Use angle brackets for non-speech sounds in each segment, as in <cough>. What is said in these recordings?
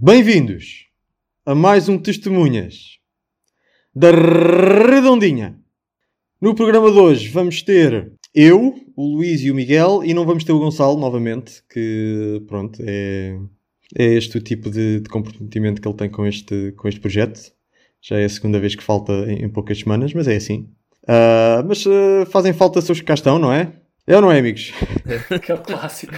Bem-vindos a mais um Testemunhas da Redondinha. No programa de hoje vamos ter eu, o Luís e o Miguel e não vamos ter o Gonçalo novamente, que pronto, é, é este o tipo de, de que ele tem com este, com este projeto. Já é a segunda vez que falta em, em poucas semanas, mas é assim. Uh, mas uh, fazem falta seus que cá estão, não é? É ou não é, amigos? <laughs> Aquele clássico.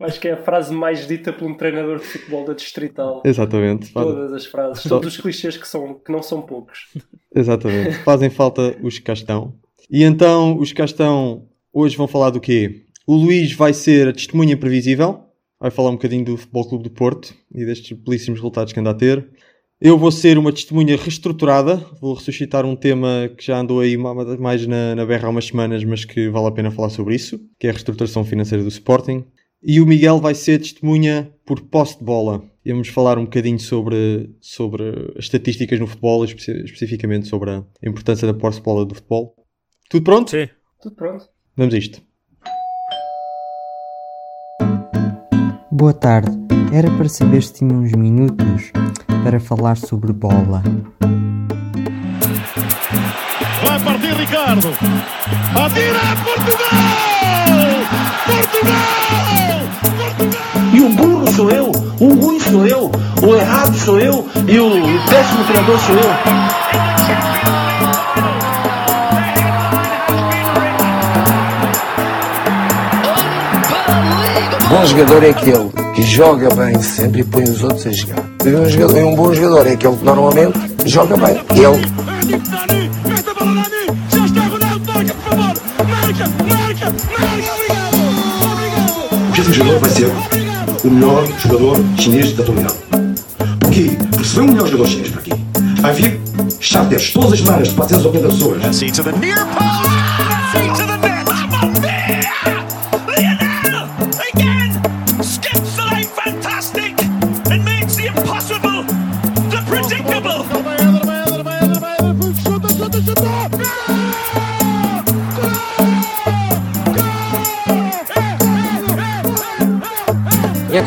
Acho que é a frase mais dita por um treinador de futebol da Distrital. Exatamente. Todas as frases, todos os clichês que, são, que não são poucos. Exatamente. Fazem falta os que cá estão. E então, os que cá estão hoje vão falar do quê? O Luís vai ser a testemunha imprevisível. Vai falar um bocadinho do Futebol Clube do Porto e destes belíssimos resultados que anda a ter. Eu vou ser uma testemunha reestruturada, vou ressuscitar um tema que já andou aí mais na, na berra há umas semanas, mas que vale a pena falar sobre isso, que é a reestruturação financeira do Sporting. E o Miguel vai ser testemunha por posse de bola. Vamos falar um bocadinho sobre, sobre as estatísticas no futebol, espe especificamente sobre a importância da posse de bola do futebol. Tudo pronto? Sim. Tudo pronto. Vamos a isto. Boa tarde. Era para saber se tinha uns minutos para falar sobre bola. Vai partir Ricardo. Atira Portugal! Portugal! Portugal! E o burro sou eu, o ruim sou eu, o errado sou eu e o péssimo treinador sou eu. Bom jogador é aquele que joga bem sempre e põe os outros a jogar. E um, jogador, um bom jogador é aquele que normalmente joga bem. Ele. O próximo jogador vai ser o melhor jogador chinês da atualidade. Porquê? Porque se vem o melhor jogador chinês para aqui, vai vir charters todas as semanas de 480 pessoas.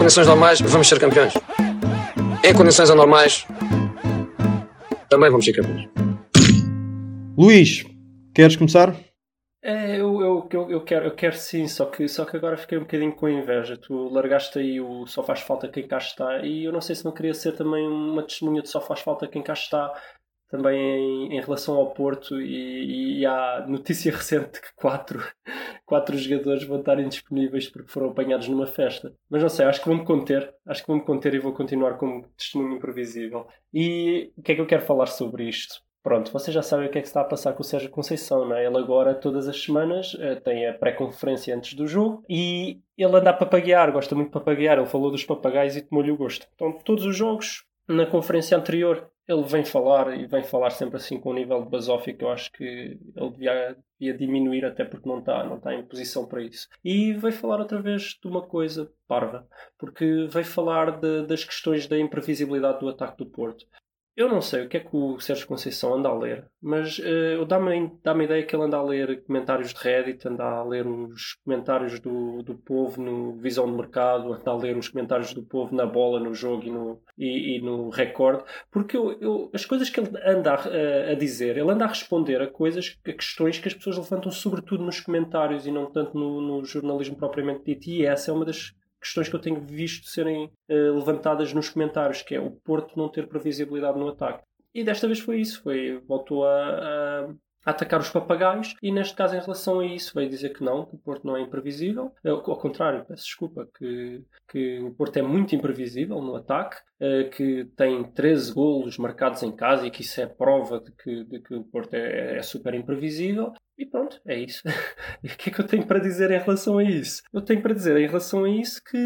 Condições normais, vamos ser campeões. Em condições anormais, também vamos ser campeões. Luís, queres começar? É, eu, eu, eu, eu quero, eu quero sim, só que, só que agora fiquei um bocadinho com inveja. Tu largaste aí o só faz falta quem cá está e eu não sei se não queria ser também uma testemunha de só faz falta quem cá está também em, em relação ao Porto e, e há notícia <laughs> recente que quatro, quatro jogadores vão estar indisponíveis porque foram apanhados numa festa. Mas não sei, acho que vou-me conter, acho que vou-me conter e vou continuar como testemunho imprevisível. E o que é que eu quero falar sobre isto? Pronto, vocês já sabem o que é que está a passar com o Sérgio Conceição, não é? Ele agora, todas as semanas, eh, tem a pré-conferência antes do jogo e ele anda a papaguear, gosta muito de papaguear. Ele falou dos papagaios e tomou-lhe o gosto. Então, todos os jogos, na conferência anterior, ele vem falar e vem falar sempre assim com um nível de basófia que eu acho que ele devia, devia diminuir, até porque não está, não está em posição para isso. E veio falar outra vez de uma coisa parva, porque veio falar de, das questões da imprevisibilidade do ataque do Porto. Eu não sei o que é que o Sérgio Conceição anda a ler, mas uh, dá-me dá a ideia que ele anda a ler comentários de Reddit, anda a ler os comentários do, do povo no Visão de Mercado, anda a ler os comentários do povo na bola, no jogo e no, e, e no recorde, porque eu, eu, as coisas que ele anda a, a, dizer, ele anda a responder a coisas, a questões que as pessoas levantam sobretudo nos comentários e não tanto no, no jornalismo propriamente dito, e essa é uma das questões que eu tenho visto serem uh, levantadas nos comentários, que é o Porto não ter previsibilidade no ataque. E desta vez foi isso, foi, voltou a, atacar os papagaios e neste caso em relação a isso veio dizer que não, que o Porto não é imprevisível. Ao contrário, peço desculpa, que, que o Porto é muito imprevisível no ataque, uh, que tem 13 golos marcados em casa e que isso é prova de que, de que o Porto é, é super imprevisível. E pronto, é isso. <laughs> e o que é que eu tenho para dizer em relação a isso? Eu tenho para dizer em relação a isso que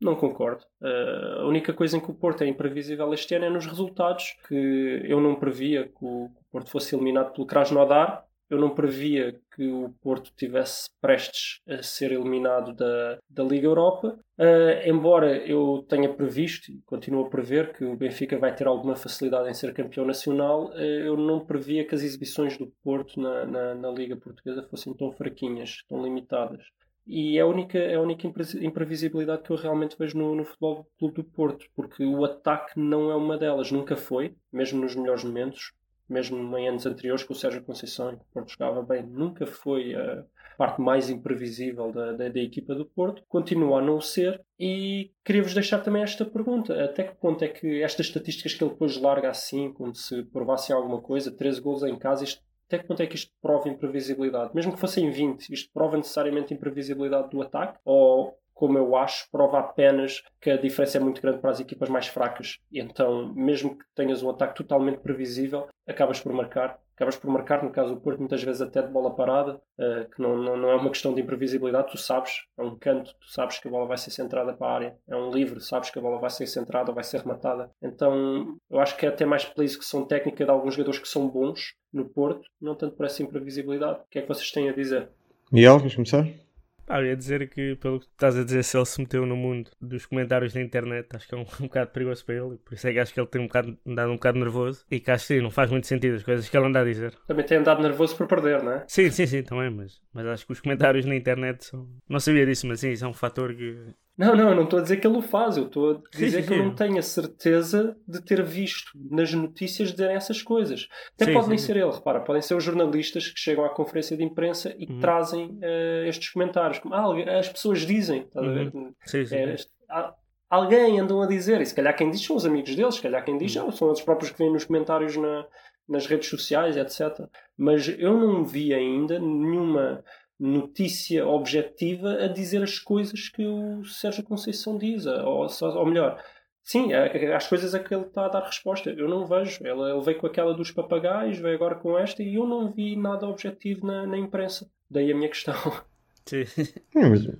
não concordo. Uh, a única coisa em que o Porto é imprevisível este ano é nos resultados, que eu não previa que o Porto fosse eliminado pelo Krasnodar, eu não previa que o Porto tivesse prestes a ser eliminado da, da Liga Europa. Uh, embora eu tenha previsto e continuo a prever que o Benfica vai ter alguma facilidade em ser campeão nacional, uh, eu não previa que as exibições do Porto na, na, na, Liga Portuguesa fossem tão fraquinhas, tão limitadas. E é a única, é a única impre- imprevisibilidade que eu realmente vejo no, no Futebol Clube do Porto, porque o ataque não é uma delas, nunca foi, mesmo nos melhores momentos, mesmo em anos anteriores com o Sérgio Conceição, que o Porto jogava bem, nunca foi a parte mais imprevisível da, da, da equipa do Porto, continua a não ser, e queria-vos deixar também esta pergunta, até que ponto é que estas estatísticas que ele depois larga assim, como se provassem alguma coisa, 13 gols em casa, isto até que ponto é que isto prova imprevisibilidade? Mesmo que fossem 20, isto prova necessariamente imprevisibilidade do ataque? Ou, como eu acho, prova apenas que a diferença é muito grande para as equipas mais fracas? E então, mesmo que tenhas um ataque totalmente previsível, acabas por marcar. Acabas por marcar, no caso do Porto, muitas vezes até de bola parada, uh, que não, não, não, é uma questão de imprevisibilidade, tu sabes, é um canto, tu sabes que a bola vai ser centrada para a área, é um livre, sabes que a bola vai ser centrada ou vai ser rematada. Então, eu acho que é até mais pela execução técnica de alguns jogadores que são bons no Porto, não tanto por essa imprevisibilidade. O que é que vocês têm a dizer? Miguel, queres começar? Ah, eu ia dizer que, pelo que estás a dizer, se ele se meteu no mundo dos comentários na internet, acho que é um, <laughs> um bocado perigoso para ele. Por isso é que acho que ele tem um bocado, andado um bocado nervoso. E que acho que sim, não faz muito sentido as coisas que ele anda a dizer. Também tem andado nervoso por perder, não é? Sim, sim, sim, também. Mas, mas acho que os comentários na internet são. Não sabia disso, mas sim, isso é um fator que. Não, não, eu não estou a dizer que ele o faz, eu estou a dizer sim, que eu não tenho a certeza de ter visto nas notícias dizerem essas coisas. Até sim, pode nem ser ele, repara, podem ser os jornalistas que chegam à conferência de imprensa e uhum. trazem uh, estes comentários. Como, ah, as pessoas dizem, estás a ver? Uhum. Sim, sim. É, alguém andam a dizer, e se calhar quem diz são os amigos deles, se calhar quem diz uhum. são os próprios que vêm nos comentários na, nas redes sociais, etc. Mas eu não vi ainda nenhuma notícia objetiva a dizer as coisas que o Sérgio Conceição diz, ou, ou melhor, sim, as coisas a que ele está a dar resposta. Eu não vejo. Ele, ele veio com aquela dos papagaios, veio agora com esta, e eu não vi nada objetivo na, na imprensa. Daí a minha questão. Sim. <laughs>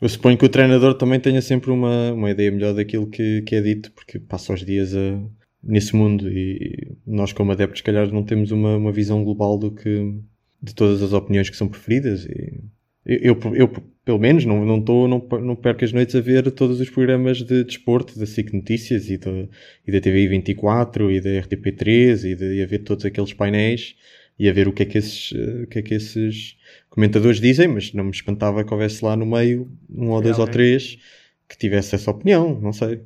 eu suponho que o treinador também tenha sempre uma, uma ideia melhor daquilo que, que é dito, porque passa os dias a, nesse mundo e nós, como adeptos, se calhar não temos uma, uma visão global do que de todas as opiniões que são preferidas. E eu, eu, eu, pelo menos, não, não, tô, não, não perco as noites a ver todos os programas de desporto, de da SIC Notícias e da, e da TVI 24 e da RTP3 e, de, e a ver todos aqueles painéis e a ver o que é que esses, o que é que esses comentadores dizem, mas não me espantava que houvesse lá no meio um ou dois ou três que tivesse essa opinião, não sei.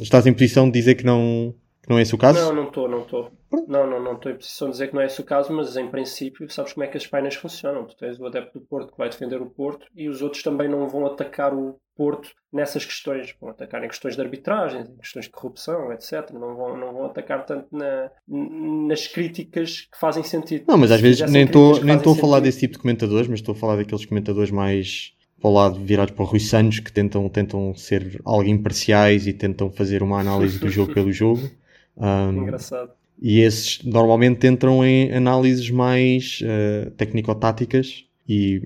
Estás em posição de dizer que não, que não é esse o caso? Não, não estou, não estou. Não, não, não estou em posição de dizer que não é esse o caso, mas em princípio sabes como é que as painas funcionam. Tu tens o adepto do Porto que vai defender o Porto e os outros também não vão atacar o Porto nessas questões. Vão atacar em questões de arbitragem, em questões de corrupção, etc. Não vão, não vão atacar tanto na, nas críticas que fazem sentido. Não, mas às vezes nem estou nem a falar desse tipo de comentadores, mas estou a falar daqueles comentadores mais para o lado virados para o Rui Santos que tentam, tentam ser algo imparciais e tentam fazer uma análise do jogo pelo jogo. <laughs> Um, Engraçado. E esses normalmente entram em análises mais uh, técnico-táticas e,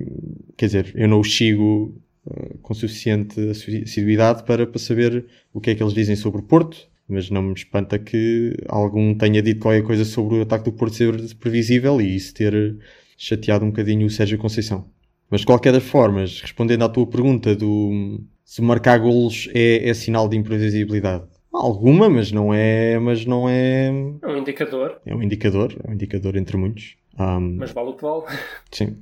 quer dizer, eu não os sigo uh, com suficiente assiduidade para, para saber o que é que eles dizem sobre o Porto, mas não me espanta que algum tenha dito qualquer coisa sobre o ataque do Porto ser previsível e isso ter chateado um bocadinho o Sérgio Conceição. Mas de qualquer das formas, respondendo à tua pergunta do se marcar golos é, é sinal de imprevisibilidade, Alguma, mas não é. Mas não é. É um indicador. É um indicador, é um indicador entre muitos. Um, mas vale o que vale. Sim.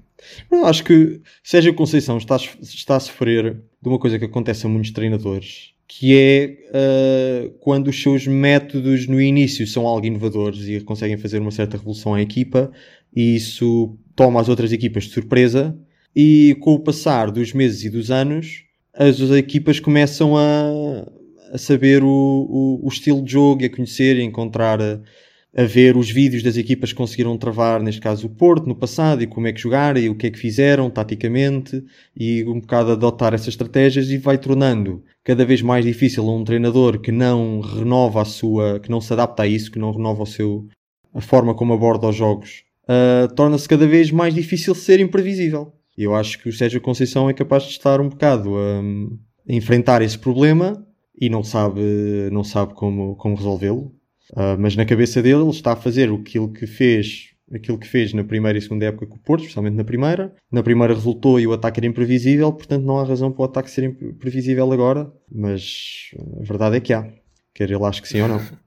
Não, acho que Sérgio Conceição está, está a sofrer de uma coisa que acontece a muitos treinadores, que é uh, quando os seus métodos no início são algo inovadores e conseguem fazer uma certa revolução à equipa, e isso toma as outras equipas de surpresa, e com o passar dos meses e dos anos, as, as equipas começam a, a saber o, o, o, estilo de jogo e a conhecer e encontrar a, a, ver os vídeos das equipas que conseguiram travar, neste caso o Porto, no passado, e como é que jogaram e o que é que fizeram taticamente e um bocado adotar essas estratégias e vai tornando cada vez mais difícil a um treinador que não renova a sua, que não se adapta a isso, que não renova o seu, a forma como aborda os jogos, uh, torna-se cada vez mais difícil ser imprevisível. Eu acho que o Sérgio Conceição é capaz de estar um bocado a enfrentar esse problema e não sabe, não sabe como, como resolvê-lo. Uh, mas na cabeça dele ele está a fazer aquilo que fez aquilo que fez na primeira e segunda época com o Porto, especialmente na primeira. Na primeira resultou e o ataque era imprevisível, portanto não há razão para o ataque ser imprevisível agora, mas a verdade é que há. Quer ele acho que sim ou não. <laughs>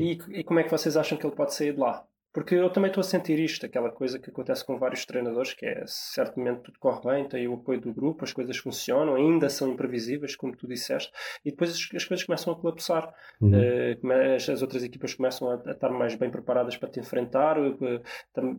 E, e, como é que vocês acham que ele pode sair de lá? Porque eu também estou a sentir isto, aquela coisa que acontece com vários treinadores, que é certamente tudo corre bem, tem o apoio do grupo, as coisas funcionam, ainda são imprevisíveis, como tu disseste, e depois as, as coisas começam a colapsar. Uhum. Uh, as, as, outras equipas começam a, a, estar mais bem preparadas para te enfrentar, uh,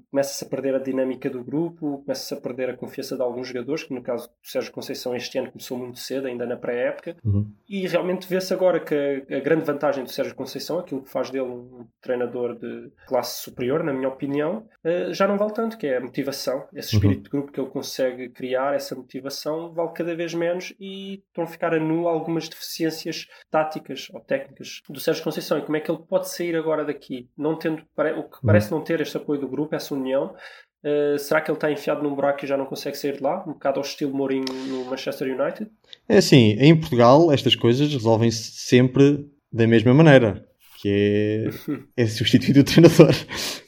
começa-se a perder a dinâmica do grupo, começa-se a perder a confiança de alguns jogadores, que no caso do Sérgio Conceição este ano começou muito cedo, ainda na pré-época, uhum. e realmente vê-se agora que a, a, grande vantagem do Sérgio Conceição, aquilo que faz dele um treinador de classe superior, na minha opinião, uh, já não vale tanto, que é a motivação, esse espírito uhum. de grupo que ele consegue criar, essa motivação, vale cada vez menos e estão a ficar a nu algumas deficiências táticas ou técnicas do Sérgio Conceição e como é que ele pode sair agora daqui, não tendo, o que parece não ter este apoio do grupo, essa união, Uh, será que ele está enfiado num buraco e já não consegue sair de lá? Um bocado ao estilo Mourinho no Manchester United? É assim, em Portugal estas coisas resolvem-se sempre da mesma maneira, que é, é substituir o treinador.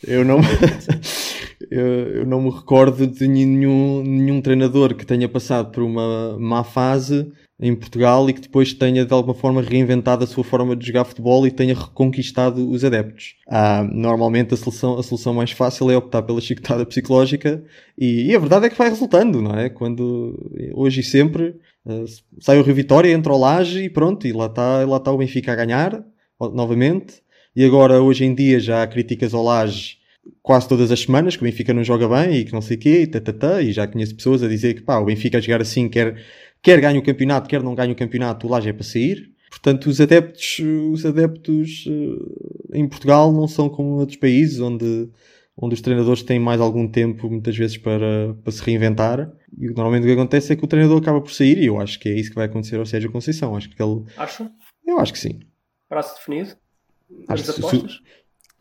Eu não, <laughs> eu, eu, não me recordo de nenhum, nenhum treinador que tenha passado por uma má fase em Portugal e que depois tenha de alguma forma reinventado a sua forma de jogar futebol e tenha reconquistado os adeptos. Ah, normalmente a solução, a solução mais fácil é optar pela chicotada psicológica e, e, a verdade é que vai resultando, não é? Quando hoje e sempre uh, sai o Rio Vitória, entra o Laje e pronto, e lá está lá tá o Benfica a ganhar novamente. E agora, hoje em dia, já há críticas ao Laje quase todas as semanas que o Benfica não joga bem e que não sei o quê, e, tatata, e já conheço pessoas a dizer que pá, o Benfica a jogar assim quer quer ganhe o campeonato, quer não ganhe o campeonato, o Laje é para sair. Portanto, os adeptos, os adeptos uh, em Portugal não são como outros países onde, onde os treinadores têm mais algum tempo, muitas vezes, para, para se reinventar. E normalmente o que acontece é que o treinador acaba por sair, e eu acho que é isso que vai acontecer ao Sérgio Conceição. Acho que ele. Acho? Eu acho que sim. Prazo definido? Acho que se,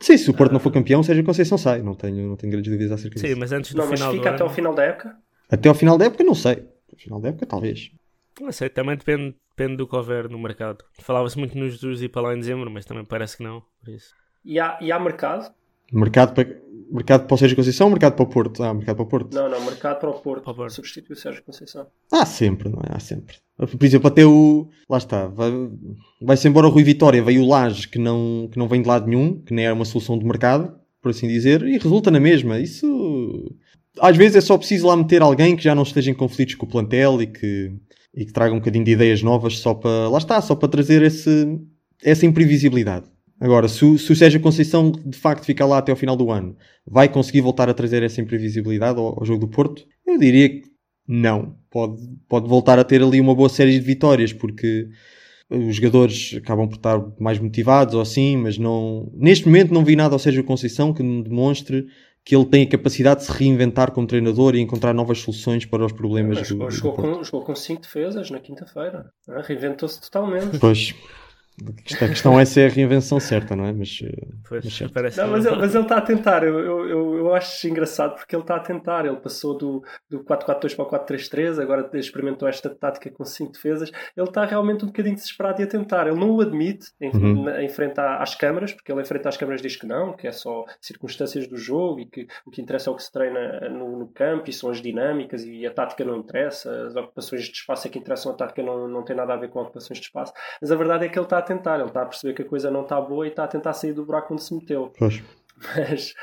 sim, se o Porto não for campeão, Sérgio Conceição sai. Não tenho, não tenho grandes dúvidas acerca disso. Sim, mas antes do não, final mas fica até ano... ao final da época? Até ao final da época, não sei final da época, talvez. Não sei, também depende, depende do que houver no mercado. Falava-se muito nos Jesus ir para lá em dezembro, mas também parece que não. Por isso. E, há, e há mercado? Mercado para, mercado para o Sérgio Conceição ou mercado para o Porto? Ah, mercado para o Porto. Não, não, mercado para o Porto. Para o Porto. Substitui o Sérgio Conceição. Há sempre, não é? Há sempre. Por exemplo, até o. Lá está. Vai, vai-se embora o Rui Vitória, veio o Laje que não, que não vem de lado nenhum, que nem é uma solução de mercado, por assim dizer, e resulta na mesma. Isso às vezes é só preciso lá meter alguém que já não esteja em conflitos com o plantel e que, e que traga um bocadinho de ideias novas só para, lá está, só para trazer esse, essa imprevisibilidade. Agora, se, o, se o Sérgio Conceição de facto ficar lá até ao final do ano, vai conseguir voltar a trazer essa imprevisibilidade ao, ao jogo do Porto? Eu diria que não. Pode, pode voltar a ter ali uma boa série de vitórias, porque os jogadores acabam por estar mais motivados ou assim, mas não, neste momento não vi nada ao Sérgio Conceição que me demonstre que ele tem a capacidade de se reinventar como treinador e encontrar novas soluções para os problemas Mas, do, jogou, do com, jogou com cinco defesas na quinta-feira. É? Reinventou-se totalmente. Pois. A questão é se é a reinvenção certa, não é? Mas, eh, pois, mas, parece não, mas, ele, mas ele está a tentar. Eu, eu, eu acho engraçado porque ele está a tentar. Ele passou do, do 4-4-2 para o 4-3-3, agora experimentou esta tática com 5 defesas. Ele está realmente um bocadinho desesperado e a tentar. Ele não o admite em, Uhum. na- em frente às câmaras, porque ele em frente às câmaras diz que não, que é só circunstâncias do jogo e que o que interessa é o que se treina no, no campo e são as dinâmicas e a tática não interessa, as ocupações de espaço é que interessam, a tática não, não tem nada a ver com ocupações de espaço. Mas a verdade é que ele está a tentar, ele está a perceber que a coisa não está boa e está a tentar sair do buraco onde se meteu. Pois. Mas,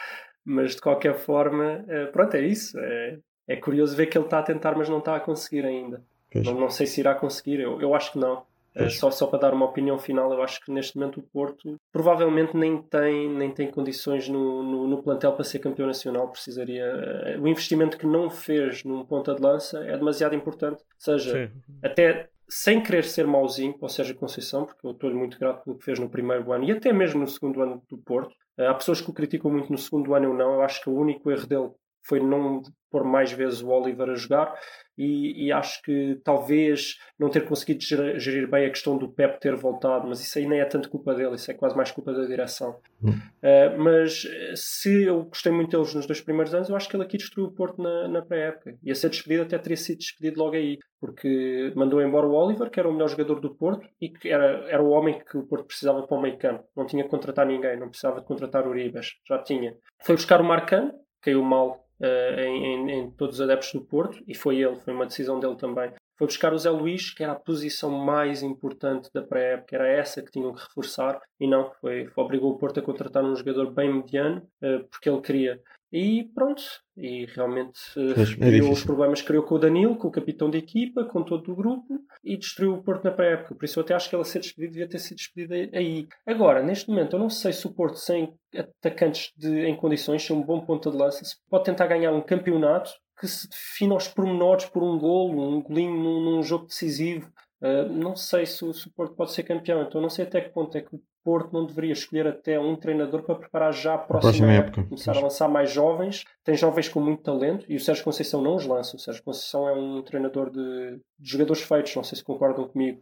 mas de qualquer forma, eh, pronto, é isso. É, é curioso ver que ele está a tentar, mas não está a conseguir ainda. Não, não sei se irá conseguir, eu, eu acho que não. Eh, Pois. Só, só para dar uma opinião final, eu acho que neste momento o Porto provavelmente nem tem, nem tem condições no, no, no plantel para ser campeão nacional. Precisaria. eh, O investimento que não fez num ponta de lança é demasiado importante. Seja, Sim. até sem querer ser mauzinho para o Sérgio Conceição, porque eu estou-lhe muito grato pelo que fez no primeiro ano e até mesmo no segundo ano do Porto. Eh, Há pessoas que o criticam muito no segundo ano, eu não. Eu acho que o único erro dele foi não pôr mais vezes o Oliver a jogar e, e acho que talvez não ter conseguido ger- gerir bem a questão do Pep ter voltado, mas isso aí nem é tanto culpa dele, isso é quase mais culpa da direção. Hum. Uh, mas eh, se eu gostei muito deles nos dois primeiros anos, eu acho que ele aqui destruiu o Porto na, na pré-época. E a ser despedido até teria sido despedido logo aí, porque mandou embora o Oliver, que era o melhor jogador do Porto e que era, era o homem que o Porto precisava para o meio campo. Não tinha que contratar ninguém, não precisava de contratar Uribas, já tinha. Foi buscar o Marcano, caiu mal em, em- em todos os adeptos do Porto, e foi ele, foi uma decisão dele também. Foi buscar o Zé Luís, que era a posição mais importante da pré-época, era essa que tinham que reforçar, e não, foi, foi obrigou o Porto a contratar um jogador bem mediano, uh, porque ele queria. E pronto, e realmente uh, é criou os problemas que criou com o Danilo, com o capitão da equipa, com todo o grupo, e destruiu o Porto na pré-época. Por isso eu até acho que ele a ser despedido devia ter sido despedido aí. Agora, neste momento, eu não sei se o Porto, sem atacantes de, em condições, sem um bom ponto de lança, pode tentar ganhar um campeonato que se define aos pormenores por um golo, um golinho num, num jogo decisivo. Uh, não sei se o, se o, Porto pode ser campeão, então não sei até que ponto é que o Porto não deveria escolher até um treinador para preparar já a próxima, a próxima época. Começar a lançar mais jovens. Tem jovens com muito talento e o Sérgio Conceição não os lança. O Sérgio Conceição é um treinador de, de jogadores feitos, não sei se concordam comigo.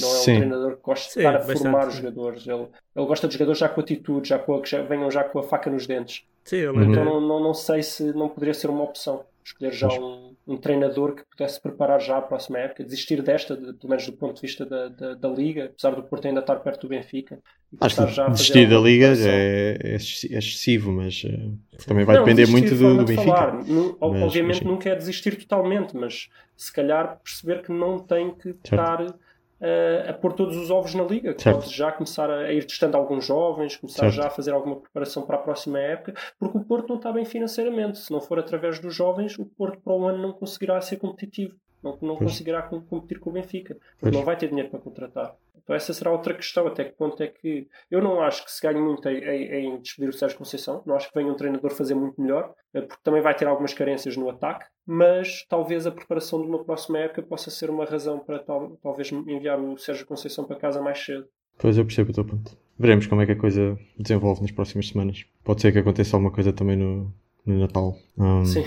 Não é um Sim. treinador que gosta de estar a bastante. formar os jogadores. Ele, ele gosta de jogadores já com atitude, já com a, que já, venham já com a faca nos dentes. Sim, então não, não, não sei se não poderia ser uma opção escolher já um, um, treinador que pudesse preparar já a próxima época, desistir desta, de, pelo menos do ponto de vista da, da, da, Liga, apesar do Porto ainda estar perto do Benfica. Acho que desistir da Liga é, é, excessivo, mas uh, também vai não, depender muito do, do Benfica. Falar. mas, obviamente mas, nunca é desistir totalmente, mas se calhar perceber que não tem que certo. estar a, a pôr todos os ovos na liga. Certo. Pode já começar a, ir testando alguns jovens, começar certo. já a fazer alguma preparação para a próxima época, porque o Porto não está bem financeiramente. Se não for através dos jovens, o Porto para o ano não conseguirá ser competitivo. Não, não conseguirá competir com o Benfica, porque pois. não vai ter dinheiro para contratar. Então essa será outra questão, até que ponto é que... Eu não acho que se ganhe muito em, em, em despedir o Sérgio Conceição, não acho que venha um treinador fazer muito melhor, eh, porque também vai ter algumas carências no ataque, mas talvez a preparação de uma próxima época possa ser uma razão para tal, talvez enviar o Sérgio Conceição para casa mais cedo. Pois eu percebo o teu ponto. Veremos como é que a coisa desenvolve nas próximas semanas. Pode ser que aconteça alguma coisa também no, no Natal. Um, Sim.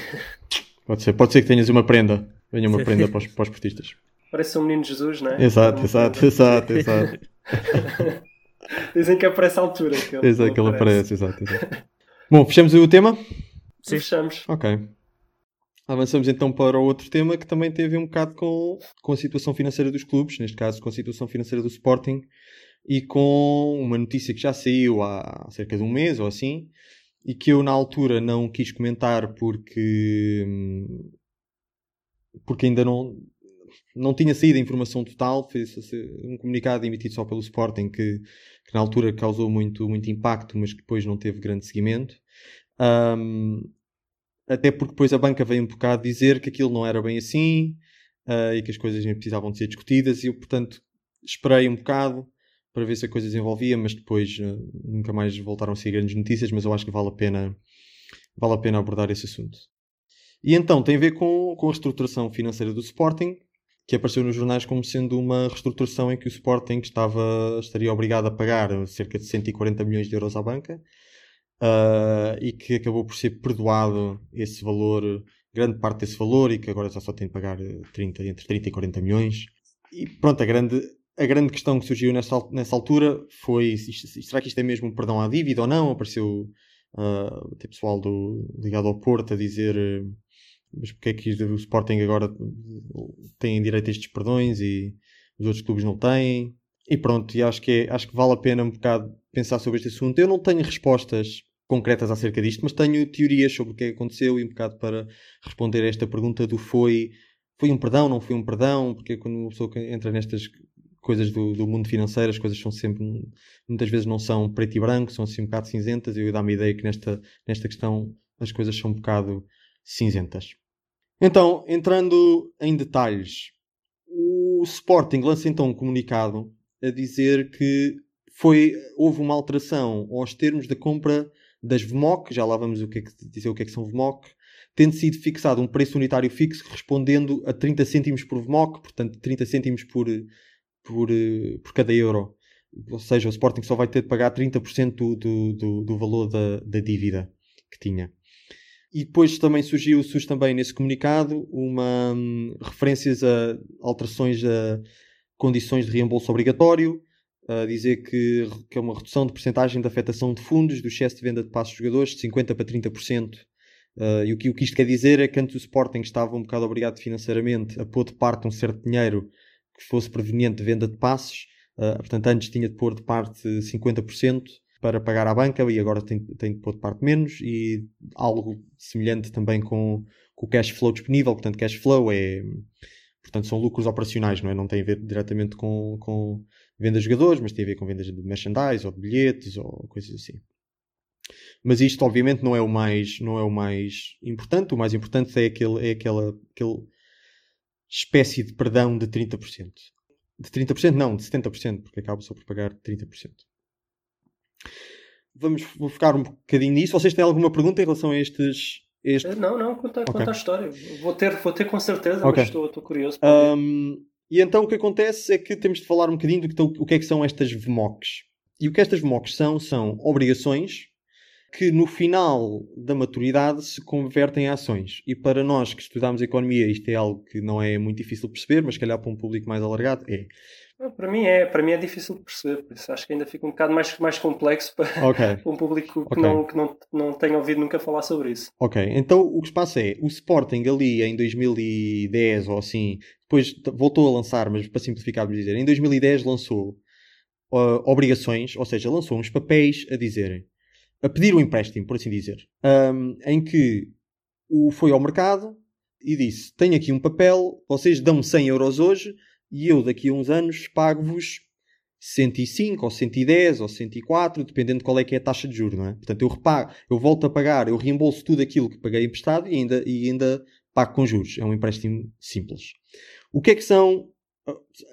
Pode ser. Pode ser que tenhas uma prenda. Venha uma prenda para os, para os portistas. Parece um menino Jesus, não é? Exato, exato, exato, exato. <laughs> Dizem que aparece à altura. Que ele, exato, que ele aparece, exato, exato. Bom, fechamos o tema? Sim. Fechamos. Ok. Avançamos então para o outro tema que também teve um bocado com, com a situação financeira dos clubes, neste caso com a situação financeira do Sporting e com uma notícia que já saiu há cerca de um mês ou assim e que eu na altura não quis comentar porque porque ainda não não tinha saído a informação total, fez um comunicado emitido só pelo Sporting que, que, na altura causou muito, muito impacto, mas que depois não teve grande seguimento. Um, até porque depois a banca veio um bocado dizer que aquilo não era bem assim uh, e que as coisas precisavam de ser discutidas e eu, portanto, esperei um bocado para ver se a coisa desenvolvia, mas depois uh, nunca mais voltaram a ser grandes notícias, mas eu acho que vale a pena, vale a pena abordar esse assunto. E então tem a ver com, com a reestruturação financeira do Sporting, que apareceu nos jornais como sendo uma reestruturação em que o Sporting estava, estaria obrigado a pagar cerca de 140 milhões de euros à banca uh, e que acabou por ser perdoado esse valor, grande parte desse valor, e que agora já só tem de pagar 30, entre 30 e 40 milhões. E pronto, a grande, a grande questão que surgiu nessa, nessa altura foi: será que isto é mesmo um perdão à dívida ou não? Apareceu uh, pessoal do, ligado ao Porto a dizer. Uh, mas porque é que o Sporting agora tem direito a estes perdões e os outros clubes não têm? E pronto, e acho que, é, acho que vale a pena um bocado pensar sobre este assunto. Eu não tenho respostas concretas acerca disto, mas tenho teorias sobre o que aconteceu e um bocado para responder a esta pergunta do foi, foi um perdão, não foi um perdão, porque quando uma pessoa entra nestas coisas do, do mundo financeiro, as coisas são sempre, muitas vezes não são preto e branco, são assim um bocado cinzentas, e eu dá-me a ideia que nesta, nesta questão as coisas são um bocado cinzentas. Então, entrando em detalhes, o Sporting lança então um comunicado a dizer que foi, houve uma alteração aos termos da compra das VMOC, já lá vamos o que é que, dizer o que é que são VMOC, tendo sido fixado um preço unitário fixo correspondendo a 30 cêntimos por VMOC, portanto 30 cêntimos por, por, por cada euro. Ou seja, o Sporting só vai ter de pagar 30% do, do, do, do valor da, da dívida que tinha. E depois também surgiu, surge também nesse comunicado uma hum, referências a alterações a condições de reembolso obrigatório, a dizer que, que é uma redução de porcentagem de afetação de fundos do excesso de venda de passos de jogadores de 50% para 30%. Uh, e o que, o que isto quer dizer é que antes o Sporting estava um bocado obrigado financeiramente a pôr de parte um certo dinheiro que fosse proveniente de venda de passos, uh, portanto antes tinha de pôr de parte 50%, para pagar à banca e agora tem, tem de pôr de parte menos e algo semelhante também com, com o cash flow disponível, portanto cash flow é Portanto, são lucros operacionais, não é? Não tem a ver diretamente com, com vendas de jogadores, mas tem a ver com vendas de merchandise ou de bilhetes ou coisas assim. Mas isto, obviamente, não é o mais, não é o mais importante. O mais importante é, aquele, é aquela, aquele espécie de perdão de 30%. De 30% não, de 70%, porque acaba só por pagar 30%. Vamos vou ficar um bocadinho nisso. Vocês têm alguma pergunta em relação a estes. Este? Não, não, conta, Ok. conta a história. Vou ter, vou ter com certeza, Ok. mas estou, estou curioso. Um, e então o que acontece é que temos de falar um bocadinho do que, o que é que são estas VMOCs. E o que estas VMOCs são, são obrigações que no final da maturidade se convertem em ações. E para nós que estudamos economia, isto é algo que não é muito difícil de perceber, mas se calhar para um público mais alargado é. Para mim é, para mim é difícil de perceber, por isso acho que ainda fica um bocado mais, mais complexo para, Ok. para <laughs> um público que, Ok. não, que não, não tenha ouvido nunca falar sobre isso. Ok, então o que se passa é, o Sporting ali em 2010 ou assim, depois voltou a lançar, mas para simplificar vos dizer, em 2010 lançou uh, obrigações, ou seja, lançou uns papéis a dizerem, a pedir um empréstimo, por assim dizer, um, em que o foi ao mercado e disse, tenho aqui um papel, vocês dão 100 euros hoje e eu daqui a uns anos pago-vos 105 ou 110 ou 104, dependendo de qual é que é a taxa de juros, não é? Portanto, eu repago, eu volto a pagar, eu reembolso tudo aquilo que paguei emprestado e ainda, e ainda pago com juros. É um empréstimo simples. O que é que são...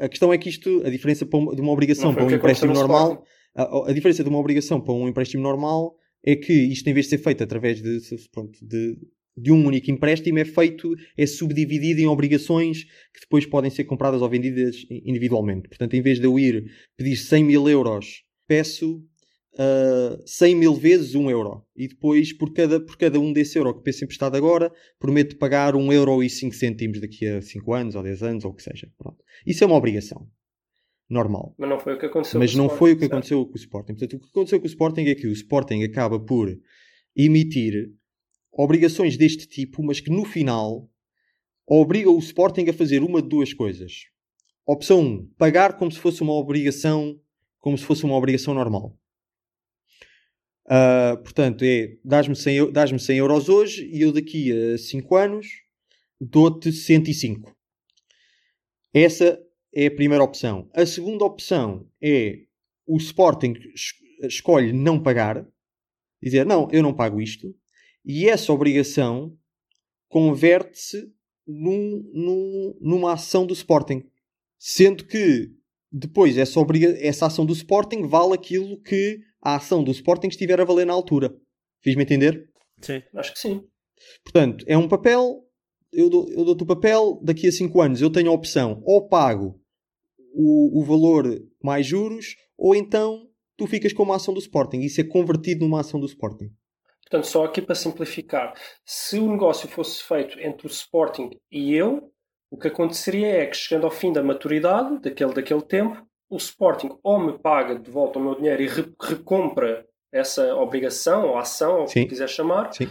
A questão é que isto, a diferença de uma obrigação para um empréstimo no normal, a, a diferença de uma obrigação para um empréstimo normal é que isto, em vez de ser feito através de, pronto, de, de um único empréstimo, é feito, é subdividido em obrigações que depois podem ser compradas ou vendidas individualmente. Portanto, em vez de eu ir pedir 100 mil euros, peço ah, 100 mil vezes 1 euro. E depois, por cada, por cada um desse euro que peço emprestado agora, prometo pagar 1 euro e 5 cêntimos daqui a 5 anos ou 10 anos ou o que seja. Pronto. Isso é uma obrigação. Normal. Mas não foi o que aconteceu Mas com não foi o que aconteceu com o Sporting. Portanto, o que aconteceu com o Sporting é que o Sporting acaba por emitir obrigações deste tipo, mas que no final obriga o Sporting a fazer uma de duas coisas. Opção 1, pagar como se fosse uma obrigação, como se fosse uma obrigação normal. Ah, portanto, é dás-me 100, eu- dás-me 100 euros hoje e eu daqui a 5 anos dou-te 105. Essa é a primeira opção. A segunda opção é o Sporting es- escolhe não pagar, dizer não, eu não pago isto, e essa obrigação converte-se num- num- numa ação do Sporting. Sendo que depois essa, obriga- essa ação do Sporting vale aquilo que a ação do Sporting estiver a valer na altura. Fiz-me entender? Sim. Acho que sim. Portanto, é um papel, eu, dou, eu dou-te o papel, daqui a 5 anos eu tenho a opção, ou pago o, o valor mais juros, ou então tu ficas com uma ação do Sporting. Isso é convertido numa ação do Sporting. Portanto, só aqui para simplificar, se o negócio fosse feito entre o Sporting e eu, o que aconteceria é que chegando ao fim da maturidade daquele, daquele tempo, o Sporting ou me paga de volta o meu dinheiro e re- recompra essa obrigação ou ação, ou o que quiser chamar, Sim.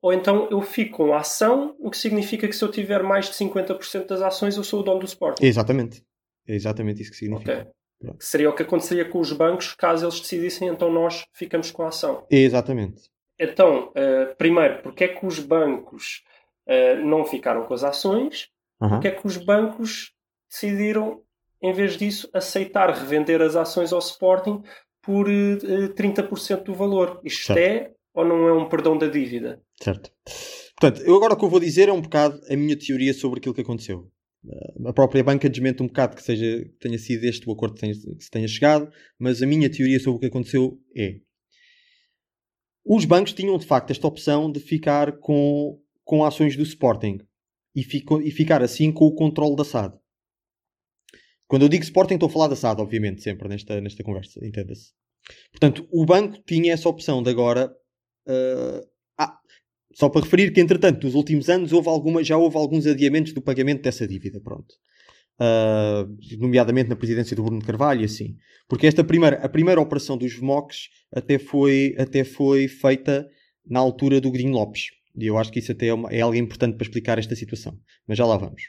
ou então eu fico com a ação, o que significa que se eu tiver mais de 50% das ações, eu sou o dono do Sporting. Exatamente. É exatamente isso que significa. Ok. Pronto. Que seria o que aconteceria com os bancos caso eles decidissem, então nós ficamos com a ação. Exatamente. Então, eh, primeiro, porque é que os bancos eh, não ficaram com as ações? Aham. Porque é que os bancos decidiram, em vez disso, aceitar revender as ações ao Sporting por eh, eh, 30% do valor? Isto Certo. é ou não é um perdão da dívida? Certo. Portanto, eu agora o que eu vou dizer é um bocado a minha teoria sobre aquilo que aconteceu. Uh, A própria banca desmente um bocado que, seja, que tenha sido este o acordo que, tenha, que se tenha chegado, mas a minha teoria sobre o que aconteceu é os bancos tinham de facto esta opção de ficar com, com ações do Sporting e, fico, e ficar assim com o controle da SAD. Quando eu digo Sporting, estou a falar da SAD, obviamente, sempre nesta, nesta conversa, entenda-se. Portanto, o banco tinha essa opção de agora. uh, ah, só para referir que, entretanto, nos últimos anos houve alguma, já houve alguns adiamentos do pagamento dessa dívida, pronto. Uh, nomeadamente na presidência do Bruno Carvalho e assim. Porque esta primeira, a primeira operação dos VMOCs até foi, até foi feita na altura do Godinho Lopes. E eu acho que isso até é, uma- é algo importante para explicar esta situação. Mas já lá vamos.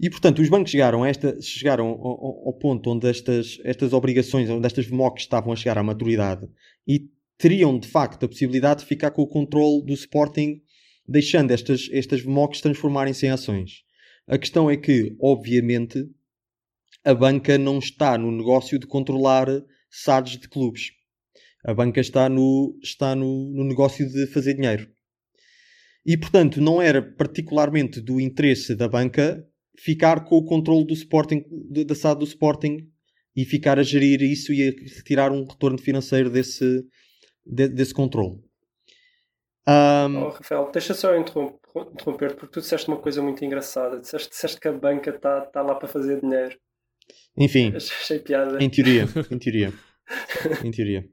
E, portanto, os bancos chegaram, esta, chegaram ao- ao ponto onde estas, estas obrigações, onde estas VMOCs estavam a chegar à maturidade e teriam, de facto, a possibilidade de ficar com o controle do Sporting, deixando estas, estas VMOCs transformarem-se em ações. A questão é que, obviamente, a banca não está no negócio de controlar SADs de clubes. A banca está no, está no, no negócio de fazer dinheiro. E, portanto, não era particularmente do interesse da banca ficar com o controle do Sporting, da SAD do Sporting e ficar a gerir isso e a retirar um retorno financeiro desse, de, desse controle. Um, oh, Rafael, deixa só interromper, porque tu disseste uma coisa muito engraçada. Disseste, disseste que a banca está tá lá para fazer dinheiro. Enfim, <laughs> Achei piada. em teoria, em teoria, em teoria.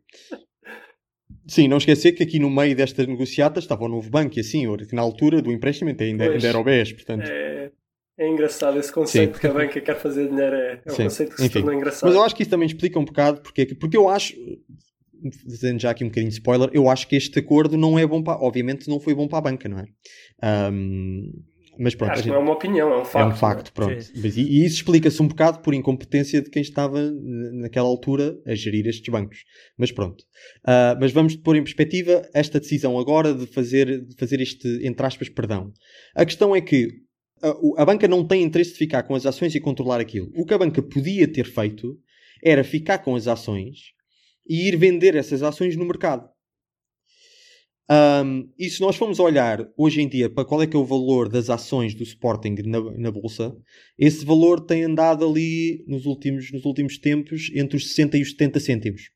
Sim, não esquecer que aqui no meio destas negociatas estava o novo banco e assim, na altura do empréstimo ainda, ainda era o BES, portanto. É, é engraçado esse conceito Sim. que a banca quer fazer dinheiro. É, é um Sim, conceito que se enfim. tornou engraçado. Mas eu acho que isso também explica um bocado porque, é que- porque eu acho, dizendo já aqui um bocadinho de spoiler, eu acho que este acordo não é bom para, obviamente não foi bom para a banca, não é? Ahm, mas pronto, acho que gente- não é uma opinião, é um facto. é um facto, pronto. Sim. Mas, e, e isso explica-se um bocado por incompetência de quem estava naquela altura a gerir estes bancos. Mas pronto. Ah, mas vamos pôr em perspectiva esta decisão agora de fazer, de fazer este, entre aspas, perdão. A questão é que a, a banca não tem interesse de ficar com as ações e controlar aquilo. O que a banca podia ter feito era ficar com as ações e ir vender essas ações no mercado. Um, e se nós formos olhar hoje em dia para qual é que é o valor das ações do Sporting na, na Bolsa, esse valor tem andado ali nos últimos, nos últimos tempos entre os 60 e os 70 cêntimos.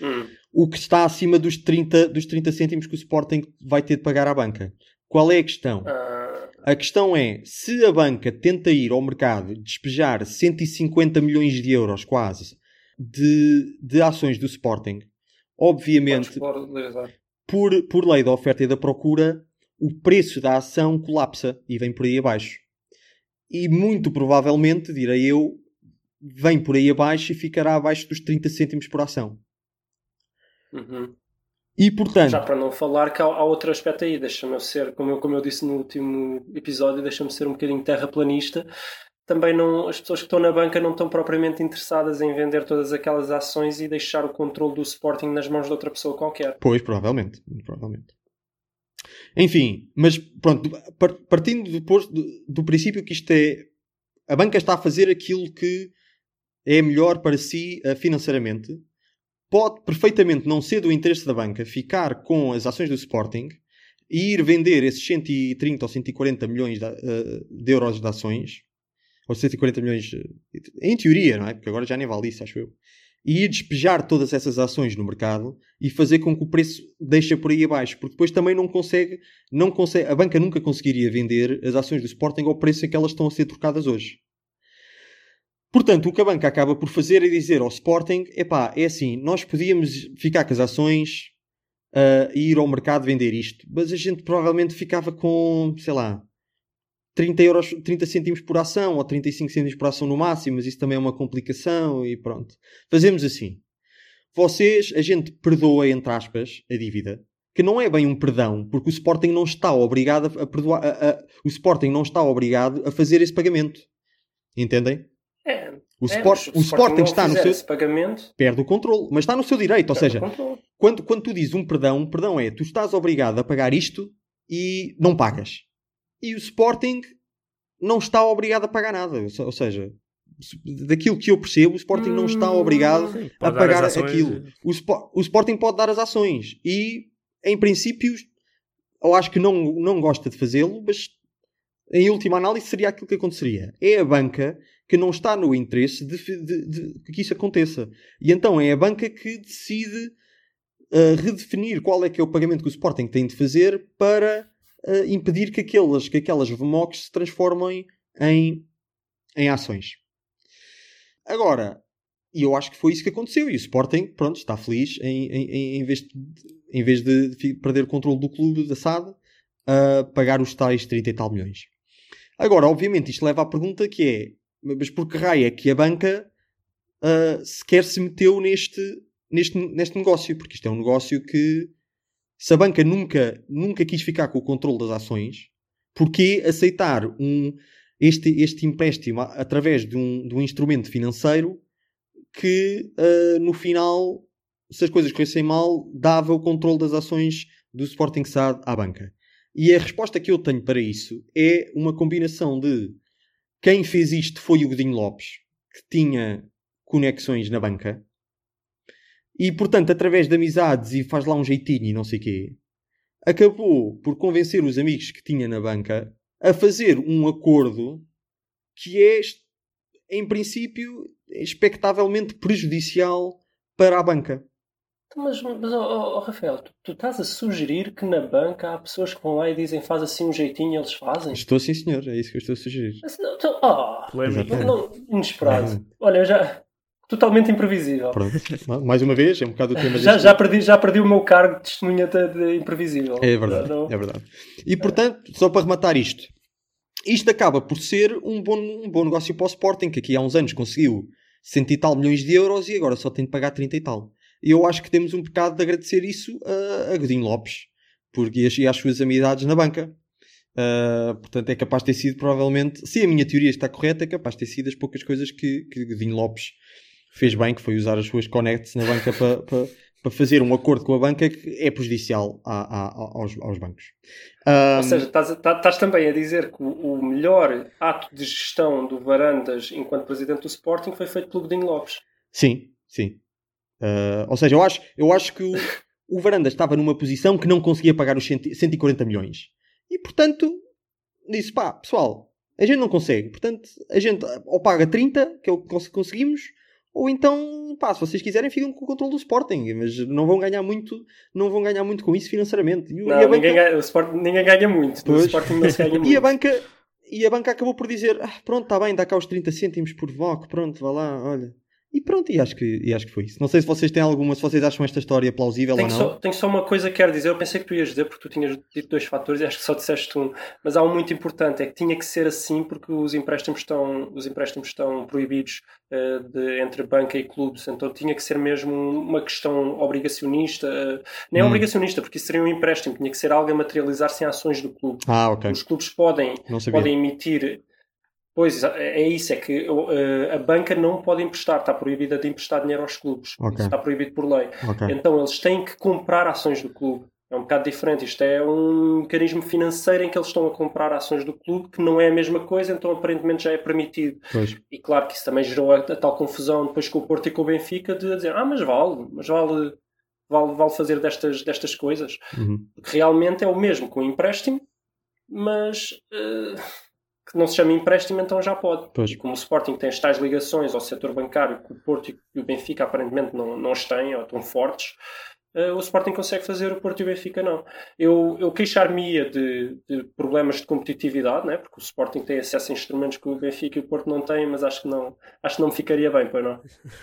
Hum. O que está acima dos 30, dos 30 cêntimos que o Sporting vai ter de pagar à banca. Qual é a questão? Ah, A questão é, se a banca tenta ir ao mercado despejar 150 milhões de euros quase de, de ações do Sporting, obviamente por, por lei da oferta e da procura, o preço da ação colapsa e vem por aí abaixo. E muito provavelmente, direi eu, vem por aí abaixo e ficará abaixo dos 30 cêntimos por ação. Uhum. E portanto, Já para não falar que há, há outro aspecto aí, deixa-me ser, como eu, como eu disse no último episódio, deixa-me ser um bocadinho terraplanista. Também não, as pessoas que estão na banca não estão propriamente interessadas em vender todas aquelas ações e deixar o controle do Sporting nas mãos de outra pessoa qualquer. Pois, provavelmente. provavelmente. Enfim, mas pronto, par- partindo depois do, do princípio que isto é. A banca está a fazer aquilo que é melhor para si eh, financeiramente. Pode perfeitamente não ser do interesse da banca ficar com as ações do Sporting e ir vender esses 130 ou 140 milhões eh, de euros de ações, ou 140 milhões, em teoria, não é? Porque agora já nem vale isso, acho eu. E ir despejar todas essas ações no mercado e fazer com que o preço deixe por aí abaixo, porque depois também não consegue, não consegue, a banca nunca conseguiria vender as ações do Sporting ao preço em que elas estão a ser trocadas hoje. Portanto, o que a banca acaba por fazer é dizer ao Sporting: epá, é assim, nós podíamos ficar com as ações ah, e ir ao mercado vender isto, mas a gente provavelmente ficava com, sei lá, 30, euros, 30 cêntimos por ação ou 35 cêntimos por ação no máximo, mas isso também é uma complicação e pronto. Fazemos assim. Vocês, a gente perdoa, entre aspas, a dívida, que não é bem um perdão, porque o Sporting não está obrigado a perdoar, a- a- o Sporting não está obrigado a fazer esse pagamento. Entendem? É, O, é, Sport- mas o Sporting está no seu. pagamento. Perde o controle, mas está no seu direito. Ou seja, o quando, quando tu dizes um perdão, um perdão é tu estás obrigado a pagar isto e não pagas. E o Sporting não está obrigado a pagar nada. Ou se- Ou seja, se- daquilo que eu percebo, o Sporting não está obrigado Sim, a pagar aquilo. O, Spo- o Sporting pode dar as ações e, em princípio, eu acho que não, não gosta de fazê-lo, mas em última análise seria aquilo que aconteceria. É a banca que não está no interesse de, fi- de- de que isso aconteça. E então é a banca que decide uh, redefinir qual é que é o pagamento que o Sporting tem de fazer para uh, impedir que aquelas, que aquelas VMOCs se transformem em, em ações. Agora, e eu acho que foi isso que aconteceu. E o Sporting, pronto, está feliz em, em, em- vez, de, em vez de perder o controle do clube da SAD, a pagar os tais 30 e tal milhões. Agora, obviamente, isto leva à pergunta que é: mas por que raio é que a banca ah, sequer se meteu neste, neste, neste negócio? Porque isto é um negócio que, se a banca nunca, nunca quis ficar com o controle das ações, porquê aceitar um, este, este empréstimo através de um, de um instrumento financeiro que ah, no final, se as coisas corressem mal, dava o controle das ações do Sporting SAD à banca? E a resposta que eu tenho para isso é uma combinação de quem fez isto foi o Godinho Lopes, que tinha conexões na banca, e portanto, através de amizades e faz lá um jeitinho e não sei quê, acabou por convencer os amigos que tinha na banca a fazer um acordo que é, em princípio, expectavelmente prejudicial para a banca. Mas, mas oh, oh, oh, Rafael, tu, tu estás a sugerir que na banca há pessoas que vão lá e dizem faz assim um jeitinho e eles fazem? Estou sim, senhor, é isso que eu estou a sugerir. Mas não, tu- oh, Polémico. não, não, inesperado. Olha, eu já. Totalmente imprevisível. Pronto. Mais uma vez, é um bocado o tema Já, já, perdi, já perdi o meu cargo de testemunha de, de imprevisível. É verdade, Não- é verdade. E portanto, só para rematar isto, isto acaba por ser um bom, um bom negócio para o Sporting, que aqui há uns anos conseguiu cento e tal milhões de euros e agora só tem de pagar 30 e tal. E eu acho que temos um bocado de agradecer isso a, a Godinho Lopes porque, e, e às suas amizades na banca. Uh, portanto, é capaz de ter sido provavelmente, se a minha teoria está correta, é capaz de ter sido as poucas coisas que, que Godinho Lopes fez bem, que foi usar as suas connects na banca para, para, para fazer um acordo com a banca que é prejudicial a- a- aos, aos bancos. Ou Um, seja, estás, estás- estás também a dizer que o, o melhor ato de gestão do Varandas enquanto presidente do Sporting foi feito pelo Godinho Lopes. Sim, sim. Uh, ou seja, eu acho, eu acho que o, o Varanda estava numa posição que não conseguia pagar os 100 140 milhões. E, portanto, disse, pá, pessoal, a gente não consegue. Portanto, a gente ou paga 30, que é o que cons- conseguimos, ou então, pá, se vocês quiserem, ficam com o controle do Sporting. Mas não vão ganhar muito, não vão ganhar muito com isso financeiramente. E, o- e a Não, banca- ninguém, ganha, o Sporting, ninguém ganha muito. Pois. Sporting não se ganha muito. <laughs> E a banca, e a banca acabou por dizer: ah, pronto, está bem, dá cá os 30 cêntimos por VOC, pronto, vá lá, olha. E pronto, e acho, que, e acho que foi isso. Não sei se vocês têm alguma, se vocês acham esta história plausível Tenho ou só, não. tenho só uma coisa que quero dizer. Eu pensei que tu ias dizer porque tu tinhas dito dois fatores e acho que só disseste um. Mas há um muito importante: é que tinha que ser assim porque os empréstimos estão, os empréstimos estão proibidos eh, de- entre banca e clubes. Então tinha que ser mesmo uma questão obrigacionista. eh, nem Hum. obrigacionista, porque isso seria um empréstimo. Tinha que ser algo a materializar-se em ações do clube. Ah, ok. Os clubes podem, podem emitir. Pois, é isso, é que uh, a banca não pode emprestar, está proibida de emprestar dinheiro aos clubes. Ok. Isso está proibido por lei. Ok. Então eles têm que comprar ações do clube. É um bocado diferente. Isto é um mecanismo financeiro em que eles estão a comprar ações do clube, que não é a mesma coisa, então aparentemente já é permitido. Pois. E claro que isso também gerou a, a tal confusão depois com o Porto e com o Benfica de dizer, ah, mas vale, mas vale, vale, vale fazer destas, destas coisas. Uhum. Porque realmente é o mesmo com o empréstimo, mas eh, que não se chama empréstimo, então já pode. Pois. E como o Sporting tem tais ligações ao setor bancário que o Porto e o Benfica aparentemente não, não as têm, ou estão fortes, eh, o Sporting consegue fazer, o Porto e o Benfica não. Eu, eu queixar-me-ia de, de problemas de competitividade, né? porque o Sporting tem acesso a instrumentos que o Benfica e o Porto não têm, mas acho que não, acho que não me ficaria bem, pois não?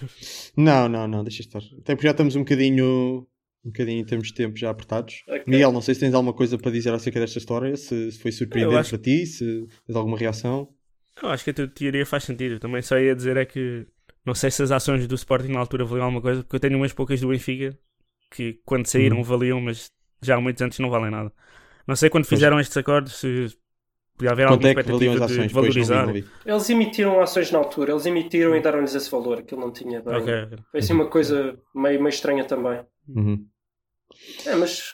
<laughs> Não, não, não, deixa estar. Até porque já estamos um bocadinho, um bocadinho em termos de tempo já apertados. Ok. Miguel, não sei se tens alguma coisa para dizer acerca desta história, se, se foi surpreendente acho- para ti, se tens alguma reação. Eu acho que a tua teoria faz sentido. Eu Também só ia dizer é que não sei se as ações do Sporting na altura valiam alguma coisa, porque eu tenho umas poucas do Benfica que quando saíram Uhum. valiam, mas já há muitos anos não valem nada. Não sei quando fizeram estes acordos se podia haver Quanto alguma é que valiam as expectativa ações? de Pois, não vi, valorizar. não vi. Eles emitiram ações na altura, eles emitiram e deram-lhes esse valor, aquilo não tinha bem. Ok, ok. Foi assim uma coisa meio, meio estranha também. Uhum. É, mas,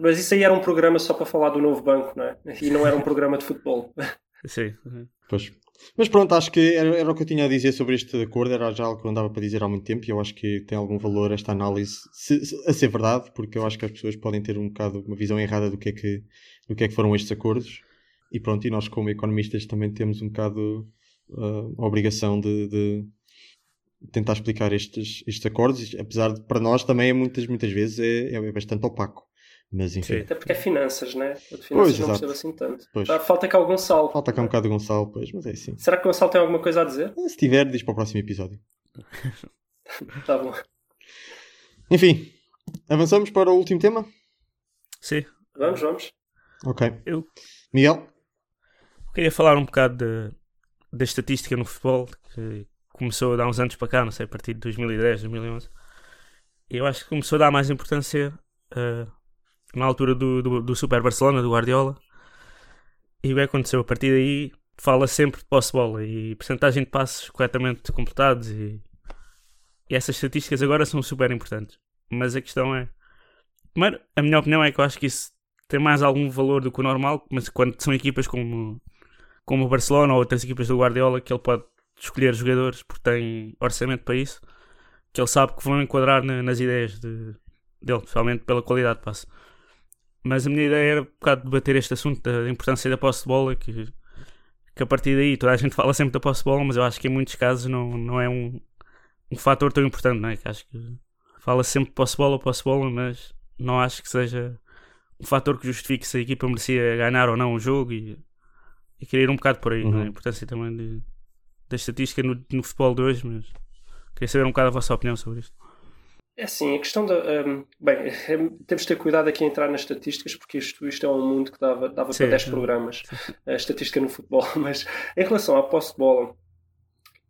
mas isso aí era um programa só para falar do novo banco, não é? E não era um programa de futebol. <laughs> Sim. uhum. Pois. Mas pronto, acho que era, era o que eu tinha a dizer sobre este acordo, era já algo que eu andava para dizer há muito tempo e eu acho que tem algum valor esta análise se- se- a ser verdade, porque eu acho que as pessoas podem ter um bocado uma visão errada do que é que, do que, é que foram estes acordos. E pronto, e nós como economistas também temos um bocado uh, a obrigação de, de tentar explicar estes, estes acordos, apesar de para nós também é muitas, muitas vezes é, é bastante opaco. Mas enfim, Sim. Até porque é finanças, né? Eu de finanças Pois, não exato. assim tanto. Pois. Tá, falta cá o Gonçalo. falta cá um bocado de Gonçalo, pois, mas é assim. Será que o Gonçalo tem alguma coisa a dizer? Se tiver, diz para o próximo episódio. <laughs> Tá bom. Enfim, avançamos para o último tema? Sim. Vamos, vamos. Ok. Eu Miguel? queria falar um bocado da, da estatística no futebol, que começou a dar uns anos para cá, não sei, a partir de 2010, 2011. E eu acho que começou a dar mais importância eh, na altura do, do, do Super Barcelona, do Guardiola. E o que aconteceu? A partir daí fala sempre de posse de bola e percentagem de passos corretamente completados e, e essas estatísticas agora são super importantes. Mas a questão é... Primeiro, a minha opinião é que eu acho que isso tem mais algum valor do que o normal, mas quando são equipas como, como o Barcelona ou outras equipas do Guardiola, que ele pode escolher jogadores porque tem orçamento para isso, que ele sabe que vão enquadrar na, nas ideias de, dele, principalmente pela qualidade de passe. Mas a minha ideia era um bocado debater este assunto da importância da posse de bola, que, que a partir daí toda a gente <laughs> fala sempre da posse de bola, mas eu acho que em muitos casos não, não é um, um fator tão importante, não é? Que acho que fala sempre de posse de bola, posse de bola, mas não acho que seja um fator que justifique se a equipa merecia ganhar ou não o jogo e, e queria ir um bocado por aí, uhum. é? a importância também de, da estatística no, no futebol de hoje, mas queria saber um bocado a vossa opinião sobre isto. É assim, a questão da. Um, bem, é, temos de ter cuidado aqui a entrar nas estatísticas, porque isto, isto é um mundo que dava, dava sim, para 10 programas, a estatística no futebol. <laughs> Mas em relação à posse de bola,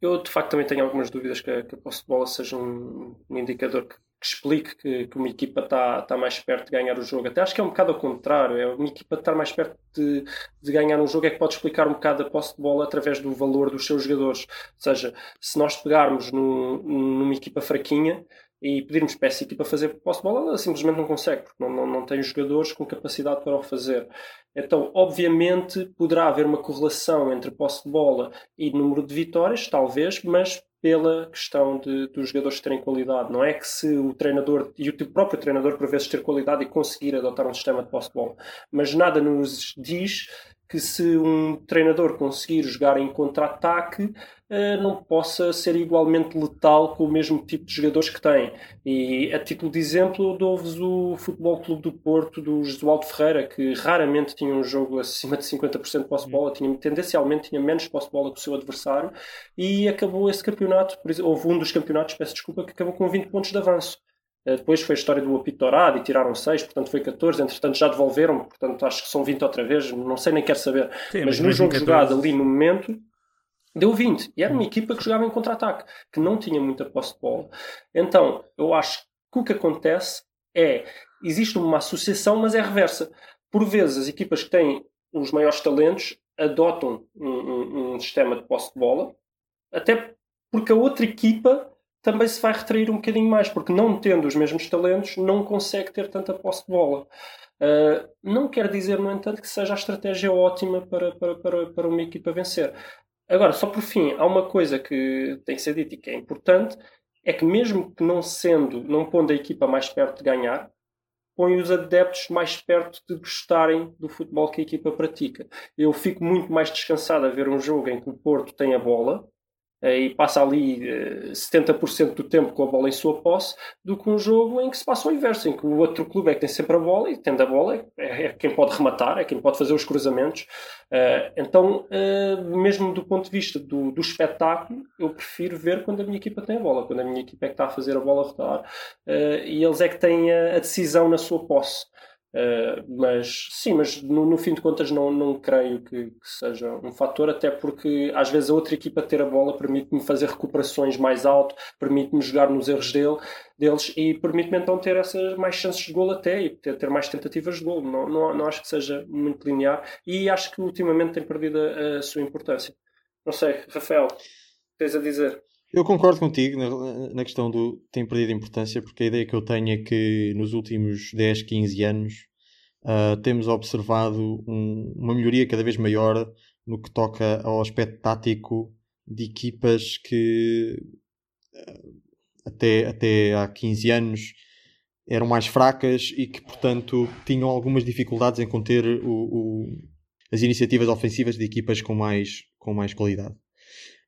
eu de facto também tenho algumas dúvidas que, que a posse de bola seja um, um indicador que, que explique que, que, uma equipa está tá mais perto de ganhar o jogo. Até acho que é um bocado ao contrário. É uma equipa estar mais perto de, de ganhar um jogo é que pode explicar um bocado a posse de bola através do valor dos seus jogadores. Ou seja, se nós pegarmos no, numa equipa fraquinha, e pedirmos para essa equipa fazer posse de bola, ela simplesmente não consegue, porque não, não, não tem jogadores com capacidade para o fazer. Então, obviamente, poderá haver uma correlação entre posse de bola e número de vitórias, talvez, mas pela questão de, dos jogadores terem qualidade. Não é que se o treinador, e o próprio treinador por vezes ter qualidade e conseguir adotar um sistema de posse de bola, mas nada nos diz que se um treinador conseguir jogar em contra-ataque, eh, não possa ser igualmente letal com o mesmo tipo de jogadores que tem. E a título de exemplo, dou-vos o Futebol Clube do Porto do Josualdo Ferreira, que raramente tinha um jogo acima de 50% de posse de bola, tinha, tendencialmente tinha menos posse de bola que o seu adversário, e acabou esse campeonato, houve um dos campeonatos, peço desculpa, que acabou com 20 pontos de avanço. Eh, depois foi a história do apitorado e tiraram 6, portanto foi 14. Entretanto já devolveram, portanto acho que são 20 outra vez, não sei nem quero saber. Sim, mas, mas no jogo 14... jogado ali no momento deu 20. E era uma equipa que jogava em contra-ataque, que não tinha muita posse de bola. Então eu acho que o que acontece é existe uma associação, mas é reversa. Por vezes as equipas que têm os maiores talentos adotam um, um, um sistema de posse de bola, até porque a outra equipa também se vai retrair um bocadinho mais, porque não tendo os mesmos talentos, não consegue ter tanta posse de bola. Uh, não quer dizer, no entanto, que seja a estratégia ótima para, para, para, para uma equipa vencer. Agora, só por fim, há uma coisa que tem que ser dita e que é importante, é que mesmo que não sendo, não pondo a equipa mais perto de ganhar, põe os adeptos mais perto de gostarem do futebol que a equipa pratica. Eu fico muito mais descansado a ver um jogo em que o Porto tem a bola, e passa ali 70% eh, do tempo com a bola em sua posse, do que um jogo em que se passa o inverso, em que o outro clube é que tem sempre a bola e tendo a bola é, é quem pode rematar, é quem pode fazer os cruzamentos. Eh, então, mesmo do ponto de vista do, do espetáculo, eu prefiro ver quando a minha equipa tem a bola, quando a minha equipa é que está a fazer a bola rodar e eles é que têm a decisão na sua posse. Uh, mas sim, mas no, no, fim de contas não, não creio que, que, seja um fator, até porque às vezes a outra equipa ter a bola permite-me fazer recuperações mais alto, permite-me jogar nos erros dele, deles e permite-me então ter essas mais chances de gol até e ter, ter mais tentativas de gol. Não, não, não, acho que seja muito linear e acho que ultimamente tem perdido a, a sua importância. Não sei, Rafael, tens a dizer? Eu concordo contigo na, na, questão do tem perdido importância, porque a ideia que eu tenho é que nos últimos 10, 15 anos uh, temos observado um, uma melhoria cada vez maior no que toca ao aspecto tático de equipas que uh, até, até há 15 anos eram mais fracas e que, portanto, tinham algumas dificuldades em conter o, o, as iniciativas ofensivas de equipas com mais, com mais qualidade.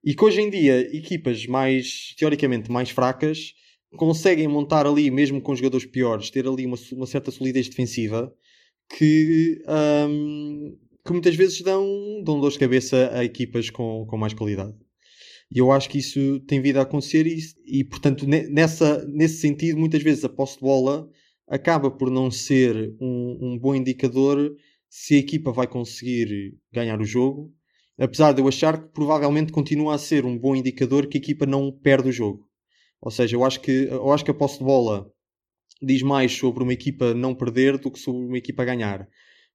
E que hoje em dia equipas mais teoricamente mais fracas conseguem montar ali, mesmo com jogadores piores, ter ali uma, uma certa solidez defensiva que, um, que muitas vezes dão, dão dor de cabeça a equipas com, com mais qualidade. E eu acho que isso tem vindo a acontecer e, e portanto, nessa, nesse sentido, muitas vezes a posse de bola acaba por não ser um, um bom indicador se a equipa vai conseguir ganhar o jogo apesar de eu achar que provavelmente continua a ser um bom indicador que a equipa não perde o jogo. Ou seja, eu acho que, eu acho que a posse de bola diz mais sobre uma equipa não perder do que sobre uma equipa ganhar.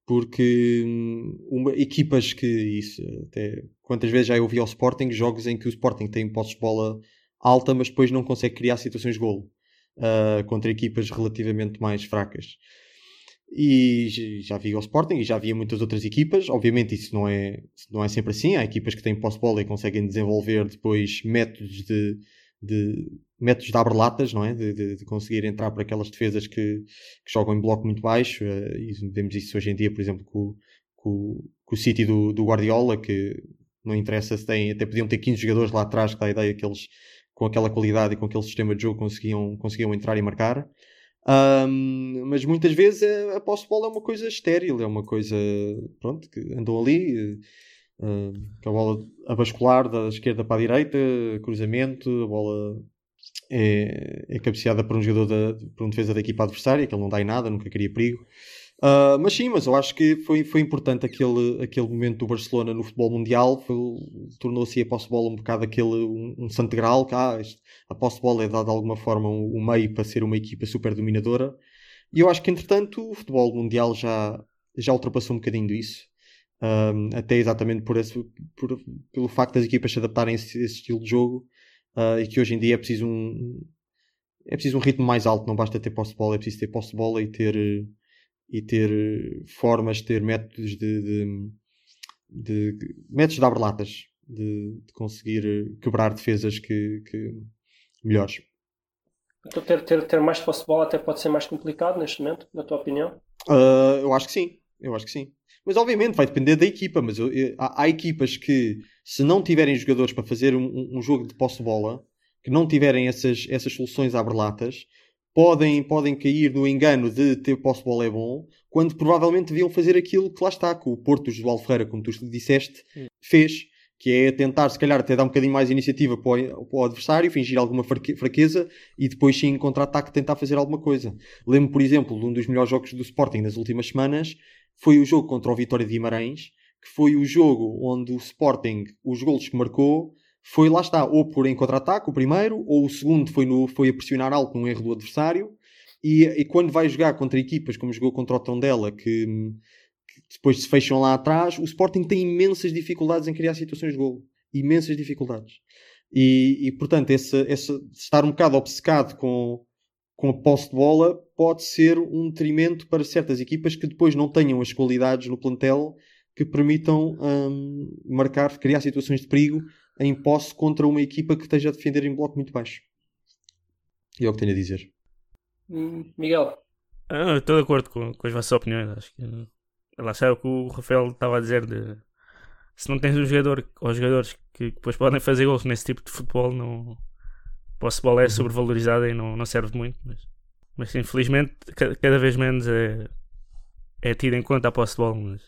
Porque hum, uma, equipas que isso, até quantas vezes já eu vi ao Sporting jogos em que o Sporting tem posse de bola alta, mas depois não consegue criar situações de golo uh, contra equipas relativamente mais fracas. E já vi o Sporting e já havia muitas outras equipas. Obviamente isso não é, não é sempre assim. Há equipas que têm posse de bola e conseguem desenvolver depois métodos de, de métodos de abre-latas, não é? De, de- de conseguir entrar por aquelas defesas que, que jogam em bloco muito baixo. eh, e vemos isso hoje em dia, por exemplo, com, com, com o City do, do Guardiola, que não interessa se tem, até podiam ter 15 jogadores lá atrás, que dá a ideia que eles com aquela qualidade e com aquele sistema de jogo conseguiam, conseguiam entrar e marcar. Ahm, mas muitas vezes a, a posse de bola é uma coisa estéril, é uma coisa pronto, que andam ali, ah, com a bola a bascular da esquerda para a direita, cruzamento, a bola é, é cabeceada por um jogador da, por um defesa da equipa adversária, que ele não dá em nada, nunca cria perigo. Ah, mas sim, mas eu acho que foi, foi importante aquele, aquele momento do Barcelona no futebol mundial. Tornou-se a posse bola um bocado aquele um, um santo grau, ah, a posse bola é dada de alguma forma o um, meio para ser uma equipa super dominadora. E eu acho que entretanto o futebol mundial já, já ultrapassou um bocadinho isso. Um, até exatamente por esse, por- pelo facto das equipas se adaptarem a esse, esse estilo de jogo ah, e que hoje em dia é preciso um é preciso um ritmo mais alto, não basta ter posse de bola, é preciso ter posse de bola e ter e ter eh, formas, ter métodos de, de, de- métodos de abre-latas de, de conseguir eh, quebrar defesas que, que melhores. Então ter, ter, ter mais posse de bola até pode ser mais complicado neste momento, na tua opinião? Ah, eu acho que sim, eu acho que sim. Mas obviamente vai depender da equipa, mas eu- eu- há, há equipas que se não tiverem jogadores para fazer um, um- um jogo de posse de bola, que não tiverem essas, essas soluções abre-latas, podem, podem cair no engano de ter posse bola é bom, quando provavelmente deviam fazer aquilo que lá está, que o Porto João Ferreira, como tu disseste, fez, que é tentar, se calhar, até dar um bocadinho mais iniciativa para o, para o adversário, fingir alguma fraque- fraqueza e depois, sim, em contra-ataque, tentar fazer alguma coisa. Lembro, por exemplo, de um dos melhores jogos do Sporting nas últimas semanas, foi o jogo contra o Vitória de Guimarães, que foi o jogo onde o Sporting, os golos que marcou, foi lá está, ou por em contra-ataque, o primeiro, ou o segundo foi, no, foi a pressionar alto num erro do adversário. E, e quando vai jogar contra equipas como jogou contra o Tondela, que, que depois se fecham lá atrás, o Sporting tem imensas dificuldades em criar situações de golo. Imensas dificuldades. E, e portanto, esse, esse estar um bocado obcecado com, com a posse de bola pode ser um detrimento para certas equipas que depois não tenham as qualidades no plantel que permitam hum, marcar, criar situações de perigo em posse contra uma equipa que esteja a defender em bloco muito baixo. E é o que tenho a dizer. Hum, Miguel, Ah, estou de acordo com, com as vossas opiniões. Acho que lá está o que o Rafael estava a dizer de se não tens um jogador ou jogadores que depois podem fazer gols nesse tipo de futebol, não a posse de bola é sobrevalorizada e não, não serve muito. Mas, mas infelizmente ca- cada vez menos é, é tido em conta a posse de bola. Mas,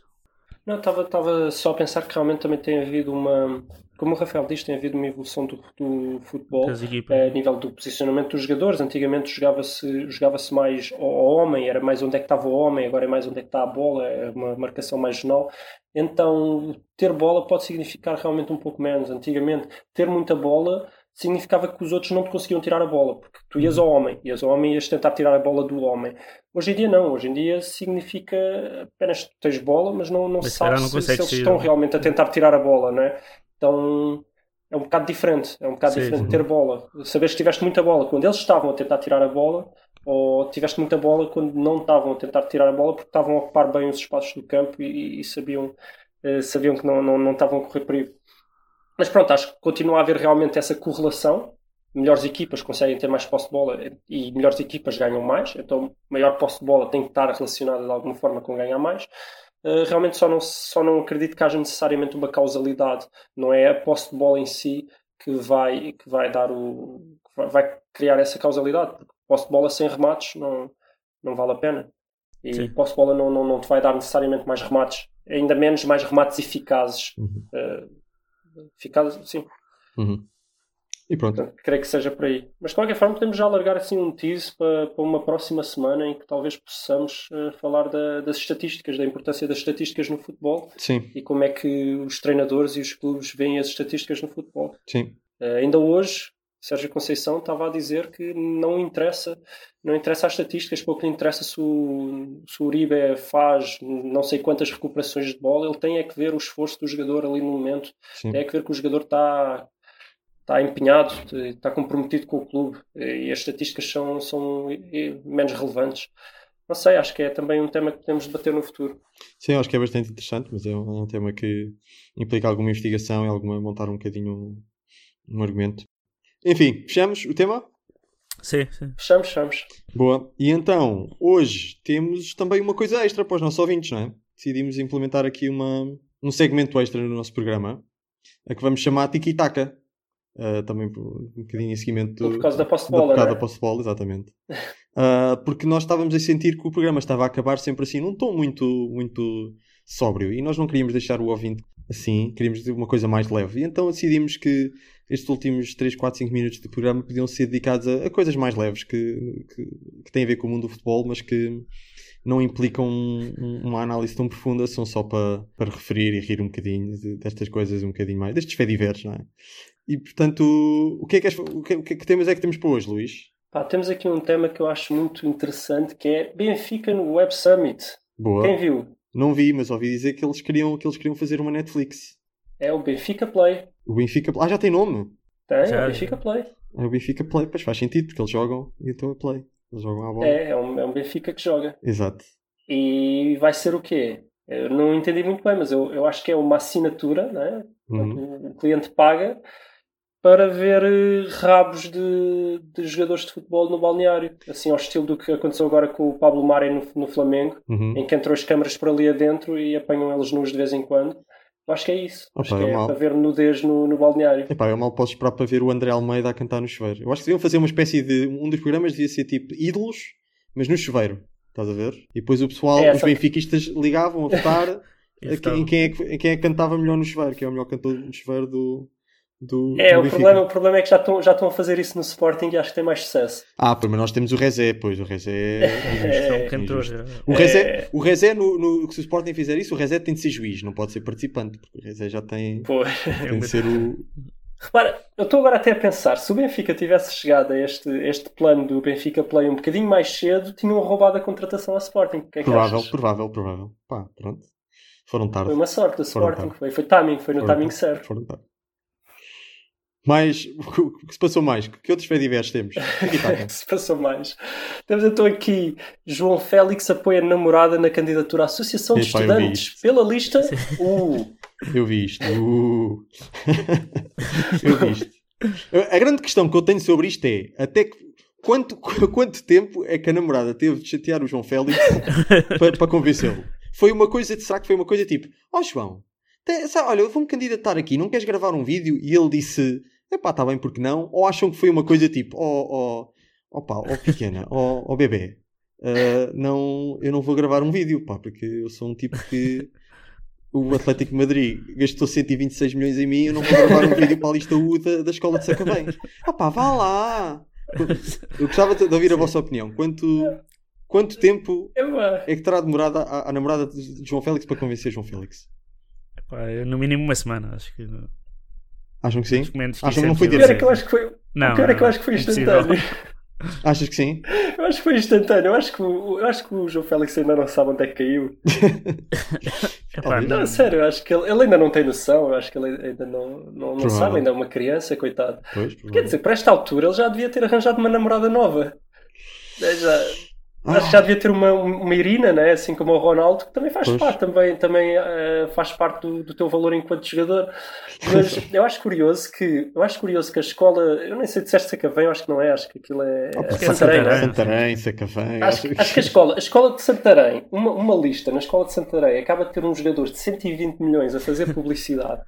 Não, estava estava só a pensar que realmente também tem havido uma, como o Rafael diz, tem havido uma evolução do, do futebol eh, a nível do posicionamento dos jogadores. Antigamente jogava-se jogava mais ao, homem, era mais onde é que estava o homem, agora é mais onde é que está a bola, é uma marcação mais jornal. Então, ter bola pode significar realmente um pouco menos. Antigamente, ter muita bola significava que os outros não te conseguiam tirar a bola, porque tu ias ao homem, ias ao homem e ias tentar tirar a bola do homem. Hoje em dia não, hoje em dia significa apenas que tens bola, mas não, não Mas se se sabe calhar não se, se eles estão realmente a tentar tirar a bola, não é? Então é um bocado diferente, é um bocado Sim, diferente sim. ter bola. Saberes que tiveste muita bola quando eles estavam a tentar tirar a bola, ou tiveste muita bola quando não estavam a tentar tirar a bola porque estavam a ocupar bem os espaços do campo e, e sabiam, eh, sabiam que não, não, não estavam a correr perigo. Mas pronto, acho que continua a haver realmente essa correlação. Melhores equipas conseguem ter mais posse de bola e melhores equipas ganham mais. Então, maior posse de bola tem que estar relacionada de alguma forma com ganhar mais. Uh, realmente só não, só não acredito que haja necessariamente uma causalidade. Não é a posse de bola em si que vai, que vai dar o. vai criar essa causalidade. Porque posse de bola sem remates não, não vale a pena. E Sim. posse de bola não, não, não te vai dar necessariamente mais remates. Ainda menos mais remates eficazes. Uhum. Uh, eficazes, sim. Uhum. E pronto. Portanto, creio que seja por aí. Mas de qualquer forma, podemos já alargar assim um tease para, para uma próxima semana em que talvez possamos eh, falar da- das estatísticas, da importância das estatísticas no futebol Sim, e como é que os treinadores e os clubes veem as estatísticas no futebol. sim. Eh, ainda hoje, Sérgio Conceição estava a dizer que não interessa, não interessa as estatísticas, pouco lhe interessa se o, se o Uribe faz não sei quantas recuperações de bola, ele tem é que ver o esforço do jogador ali no momento, sim. tem é que ver que o jogador está está empenhado, está comprometido com o clube e as estatísticas são, são eh, menos relevantes. não sei, acho que é também um tema que podemos debater no futuro. Sim, acho que é bastante interessante, mas é um, é um tema que implica alguma investigação e alguma montar um bocadinho um, um argumento. Enfim, fechamos o tema? Sim, sim. Fechamos, fechamos. Boa. E então, hoje temos também uma coisa extra para os nossos ouvintes, não é? Decidimos implementar aqui uma, um segmento extra no nosso programa, a que vamos chamar Tiki Taka. Uh, também por um bocadinho em seguimento Por causa da posse de da é? exatamente. Uh, porque nós estávamos a sentir que o programa estava a acabar sempre assim, num tom muito, muito sóbrio. E nós não queríamos deixar o ouvinte assim, queríamos uma coisa mais leve. E então decidimos que estes últimos 3, 4, 5 minutos do programa podiam ser dedicados a, a coisas mais leves que, que, que têm a ver com o mundo do futebol, mas que não implicam um- um- uma análise tão profunda, são só para, para referir e rir um bocadinho de- destas coisas um bocadinho mais, destes fediveres, não é? E portanto, o que é que, és- o que, o que, é que temas é que temos para hoje, Luís? Pá, temos aqui um tema que eu acho muito interessante que é Benfica no Web Summit. Boa. Quem viu? Não vi, mas ouvi dizer que eles queriam, que eles queriam fazer uma Netflix. É o Benfica Play. O Benfica. Ah, já tem nome! Tem? É Já, o Benfica Play. É o Benfica Play, pois faz sentido, porque eles jogam e então é Play. Jogam à bola. É, é um, é um Benfica que joga. Exato. E vai ser o quê? Eu não entendi muito bem, mas eu, eu acho que é uma assinatura, né? Uhum. O cliente paga para ver eh, rabos de, de jogadores de futebol no balneário. Assim, ao estilo do que aconteceu agora com o Pablo Mari no, no Flamengo, Uhum. em que entrou as câmaras por ali adentro e apanham eles nus de vez em quando. Eu acho que é isso. Opa, acho que é é mau. para ver nudez no, no balneário. Epá, eu mal posso esperar para ver o André Almeida a cantar no chuveiro. Eu acho que deviam fazer uma espécie de. Um dos programas devia ser tipo ídolos, mas no chuveiro. Estás a ver? E depois o pessoal, É, os só que- benfiquistas ligavam a votar <laughs> E a- votavam. em, quem é que, em quem é que cantava melhor no chuveiro, quem é o melhor cantor no chuveiro do. Do É, do o problema, o problema é que já estão, já estão a fazer isso no Sporting e acho que tem mais sucesso. Ah, mas nós temos o Rezé, pois. O Rezé é. <laughs> É, cantores. injusto. O Rezé, o Rezé no, no- se o Sporting fizer isso, o Rezé tem de ser juiz, não pode ser participante, porque o Rezé já tem, Pô. tem de ser o. Repara, eu estou agora até a pensar, se o Benfica tivesse chegado a este, este plano do Benfica Play um bocadinho mais cedo, tinham roubado a contratação ao Sporting. Que é que Provável, achas? provável, provável. Pá, pronto. Foram tarde. Foi uma sorte do Sporting, foi, foi timing, foi no Foram timing tarde. certo. Foram tarde. Mas, <laughs> o que se passou mais? Que outros fediveres temos? <laughs> Aqui O está. que se passou mais? Temos então aqui João Félix apoia a namorada na candidatura à Associação de Estudantes pela lista U. Eu vi isto. Uh. <laughs> Eu vi isto. A grande questão que eu tenho sobre isto é até que, quanto, quanto tempo é que a namorada teve de chatear o João Félix para, para convencê-lo? Foi uma coisa, será que foi uma coisa tipo, ó João, te- sabe, olha, eu vou-me candidatar aqui, não queres gravar um vídeo? E ele disse, epá, está bem, porque não? Ou acham que foi uma coisa tipo, ó, ó, ó ó pequena, ó, <laughs> ó bebê, ah, não, eu não vou gravar um vídeo, pá, porque eu sou um tipo que o Atlético Madrid gastou 126 milhões em mim, eu não vou gravar um vídeo para a lista U da, da escola de Sacavém. Ah pá, vá lá! Eu gostava de ouvir a vossa opinião. Quanto, quanto tempo é que terá demorado a, a namorada de João Félix para convencer João Félix? Pá, no mínimo uma semana, acho que. Acham que sim? Acho que menos que Acham que não é foi o dia pior é que eu acho que foi, Não, o pior é que eu não, acho que foi impossível. instantâneo. <laughs> Achas que sim? Eu acho que foi instantâneo. Eu acho que o, eu acho que o João Félix ainda não sabe onde é que caiu. <laughs> Epá, Talvez. Não, sério, eu acho que ele, ele ainda não tem noção. Eu acho que ele ainda não, não, não sabe, ainda é uma criança, coitado. Pois, Quer dizer, para esta altura ele já devia ter arranjado uma namorada nova. É, Já, Acho que já devia ter uma, uma Irina, né? assim como o Ronaldo, que também faz Pois. parte, também, também eh, faz parte do, do teu valor enquanto jogador. Mas <laughs> eu acho curioso que eu acho curioso que a escola, eu nem sei se disseste Sacavém, eu acho que não é, acho que aquilo é, Ah, é Santarém, é? Santarém, Sacavém. Acho, acho que a escola, a escola de Santarém, uma, uma lista na escola de Santarém acaba de ter um jogador de 120 milhões a fazer publicidade.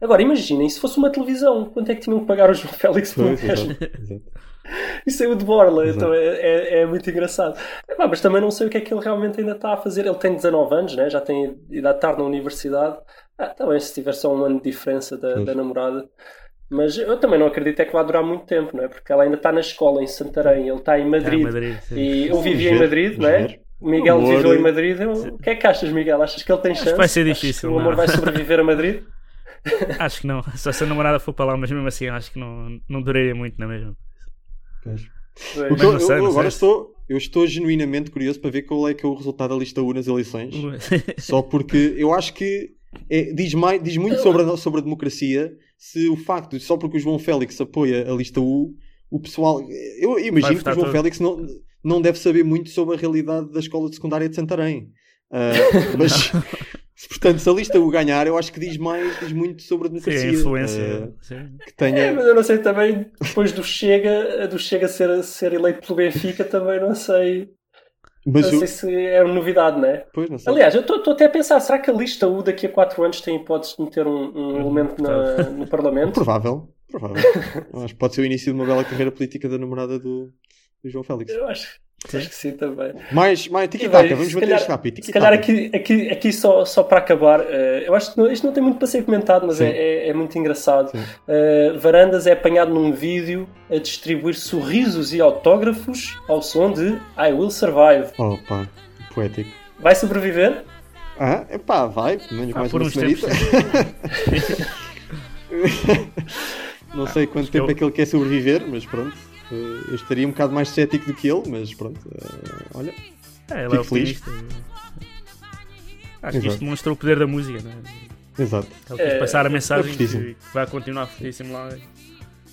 Agora imaginem se fosse uma televisão, quanto é que tinham que pagar o João Félix por exato, exato. Isso é o de Borla, Exato. então é, é, é muito engraçado. Epá, mas também não sei o que é que ele realmente ainda está a fazer. Ele tem 19 anos, né? já tem idade tarde na universidade. Ah, também se tiver só um ano de diferença da, da namorada. Mas eu também não acredito é que vai durar muito tempo, não é? Porque ela ainda está na escola em Santarém, ele está em Madrid. É, Madrid. E eu vivia em Madrid, não é? Miguel Amor. viveu em Madrid. Eu- O que é que achas, Miguel? Achas que ele tem Acho chance? que vai ser difícil, que o amor não. vai sobreviver a Madrid? <laughs> Acho que não. Só se a namorada for para lá, mas mesmo assim acho que não, não duraria muito na mesma. Pois. Que eu, sei, eu agora estou, eu estou genuinamente curioso para ver qual é que é o resultado da lista U nas eleições. Só porque eu acho que é- diz, mais, diz muito sobre a, sobre a democracia se o facto, de- só porque o João Félix apoia a lista U, o pessoal. Eu imagino que o João todo. Félix não, não deve saber muito sobre a realidade da escola de secundária de Santarém. Uh, <laughs> mas, portanto, se a lista o ganhar, eu acho que diz mais, diz muito sobre a Sim, democracia. a influência. uh, sim. que tenha. É, mas eu não sei também, depois do Chega, do Chega ser, ser eleito pelo Benfica, também não sei, mas não o- sei se é uma novidade, não é? Pois, não sei. Aliás, eu estou até a pensar, será que a lista U daqui a 4 anos tem hipótese de meter um, um elemento na- no Parlamento? Provável, provável. Acho que pode ser o início de uma bela carreira política da namorada do, do João Félix. Eu acho, acho que sim também. Mais, mais bem, vamos bater calhar- isto rápido. Se calhar aqui, aqui, aqui só, só para acabar, eh, eu acho que não- isto não tem muito para ser comentado, mas Sim. é, é- é muito engraçado. Sim. Eh, Varandas é apanhado num vídeo a distribuir sorrisos e autógrafos ao som de I Will Survive. Oh, pá, poético. Vai sobreviver? Ah, epá, vai, pelo menos Ah, mais por uma semanita. <laughs> Não sei quanto que tempo eu- é que ele quer sobreviver, mas pronto. Eh, Eu estaria um bocado mais cético do que ele, mas pronto. eh, olha, É, ele é feliz. optimista. Acho que Exato. isto demonstra o poder da música, não é? exato. Ele quis É, passar a é mensagem que, fortíssimo. que vai continuar fortíssimo lá.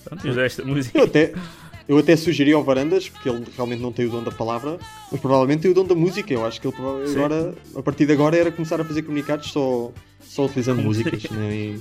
Pronto, e esta música. Eu até, eu até sugeri ao Varandas, porque ele realmente não tem o dom da palavra, mas provavelmente tem o dom da música. Eu acho que ele agora, a partir de agora, era começar a fazer comunicados só, só utilizando <laughs> músicas. Nem...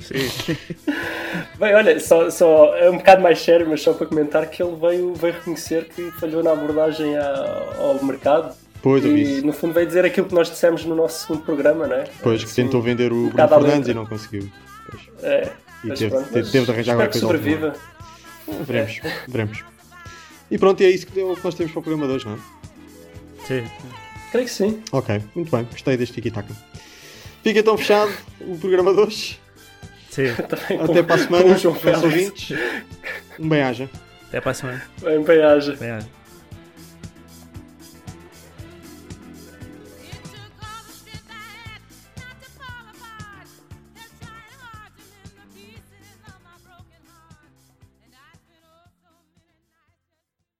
Sim. <laughs> Bem, olha, só, só é um bocado mais sério, mas só para comentar que ele veio, veio reconhecer que falhou na abordagem a- ao mercado. Pois, E no fundo veio dizer aquilo que nós dissemos no nosso segundo programa, não é? Pois, que Assim, tentou vender o Bruno Fernandes e não conseguiu. Pois. É, E mas teve, pronto, teve, mas teve de arranjar espero alguma que coisa. sobreviva. última. Veremos, <laughs> veremos. E pronto, e é isso é que nós temos para o programa de hoje, não é? Sim. Creio que sim. Ok, muito bem, gostei deste tiki-taka. Fica então fechado o programa de hoje. Sim. Com- Até para a com semana, o João nossos Félix. ouvintes. Um bem-aja. Até para a semana. Bem, bem haja. Bem,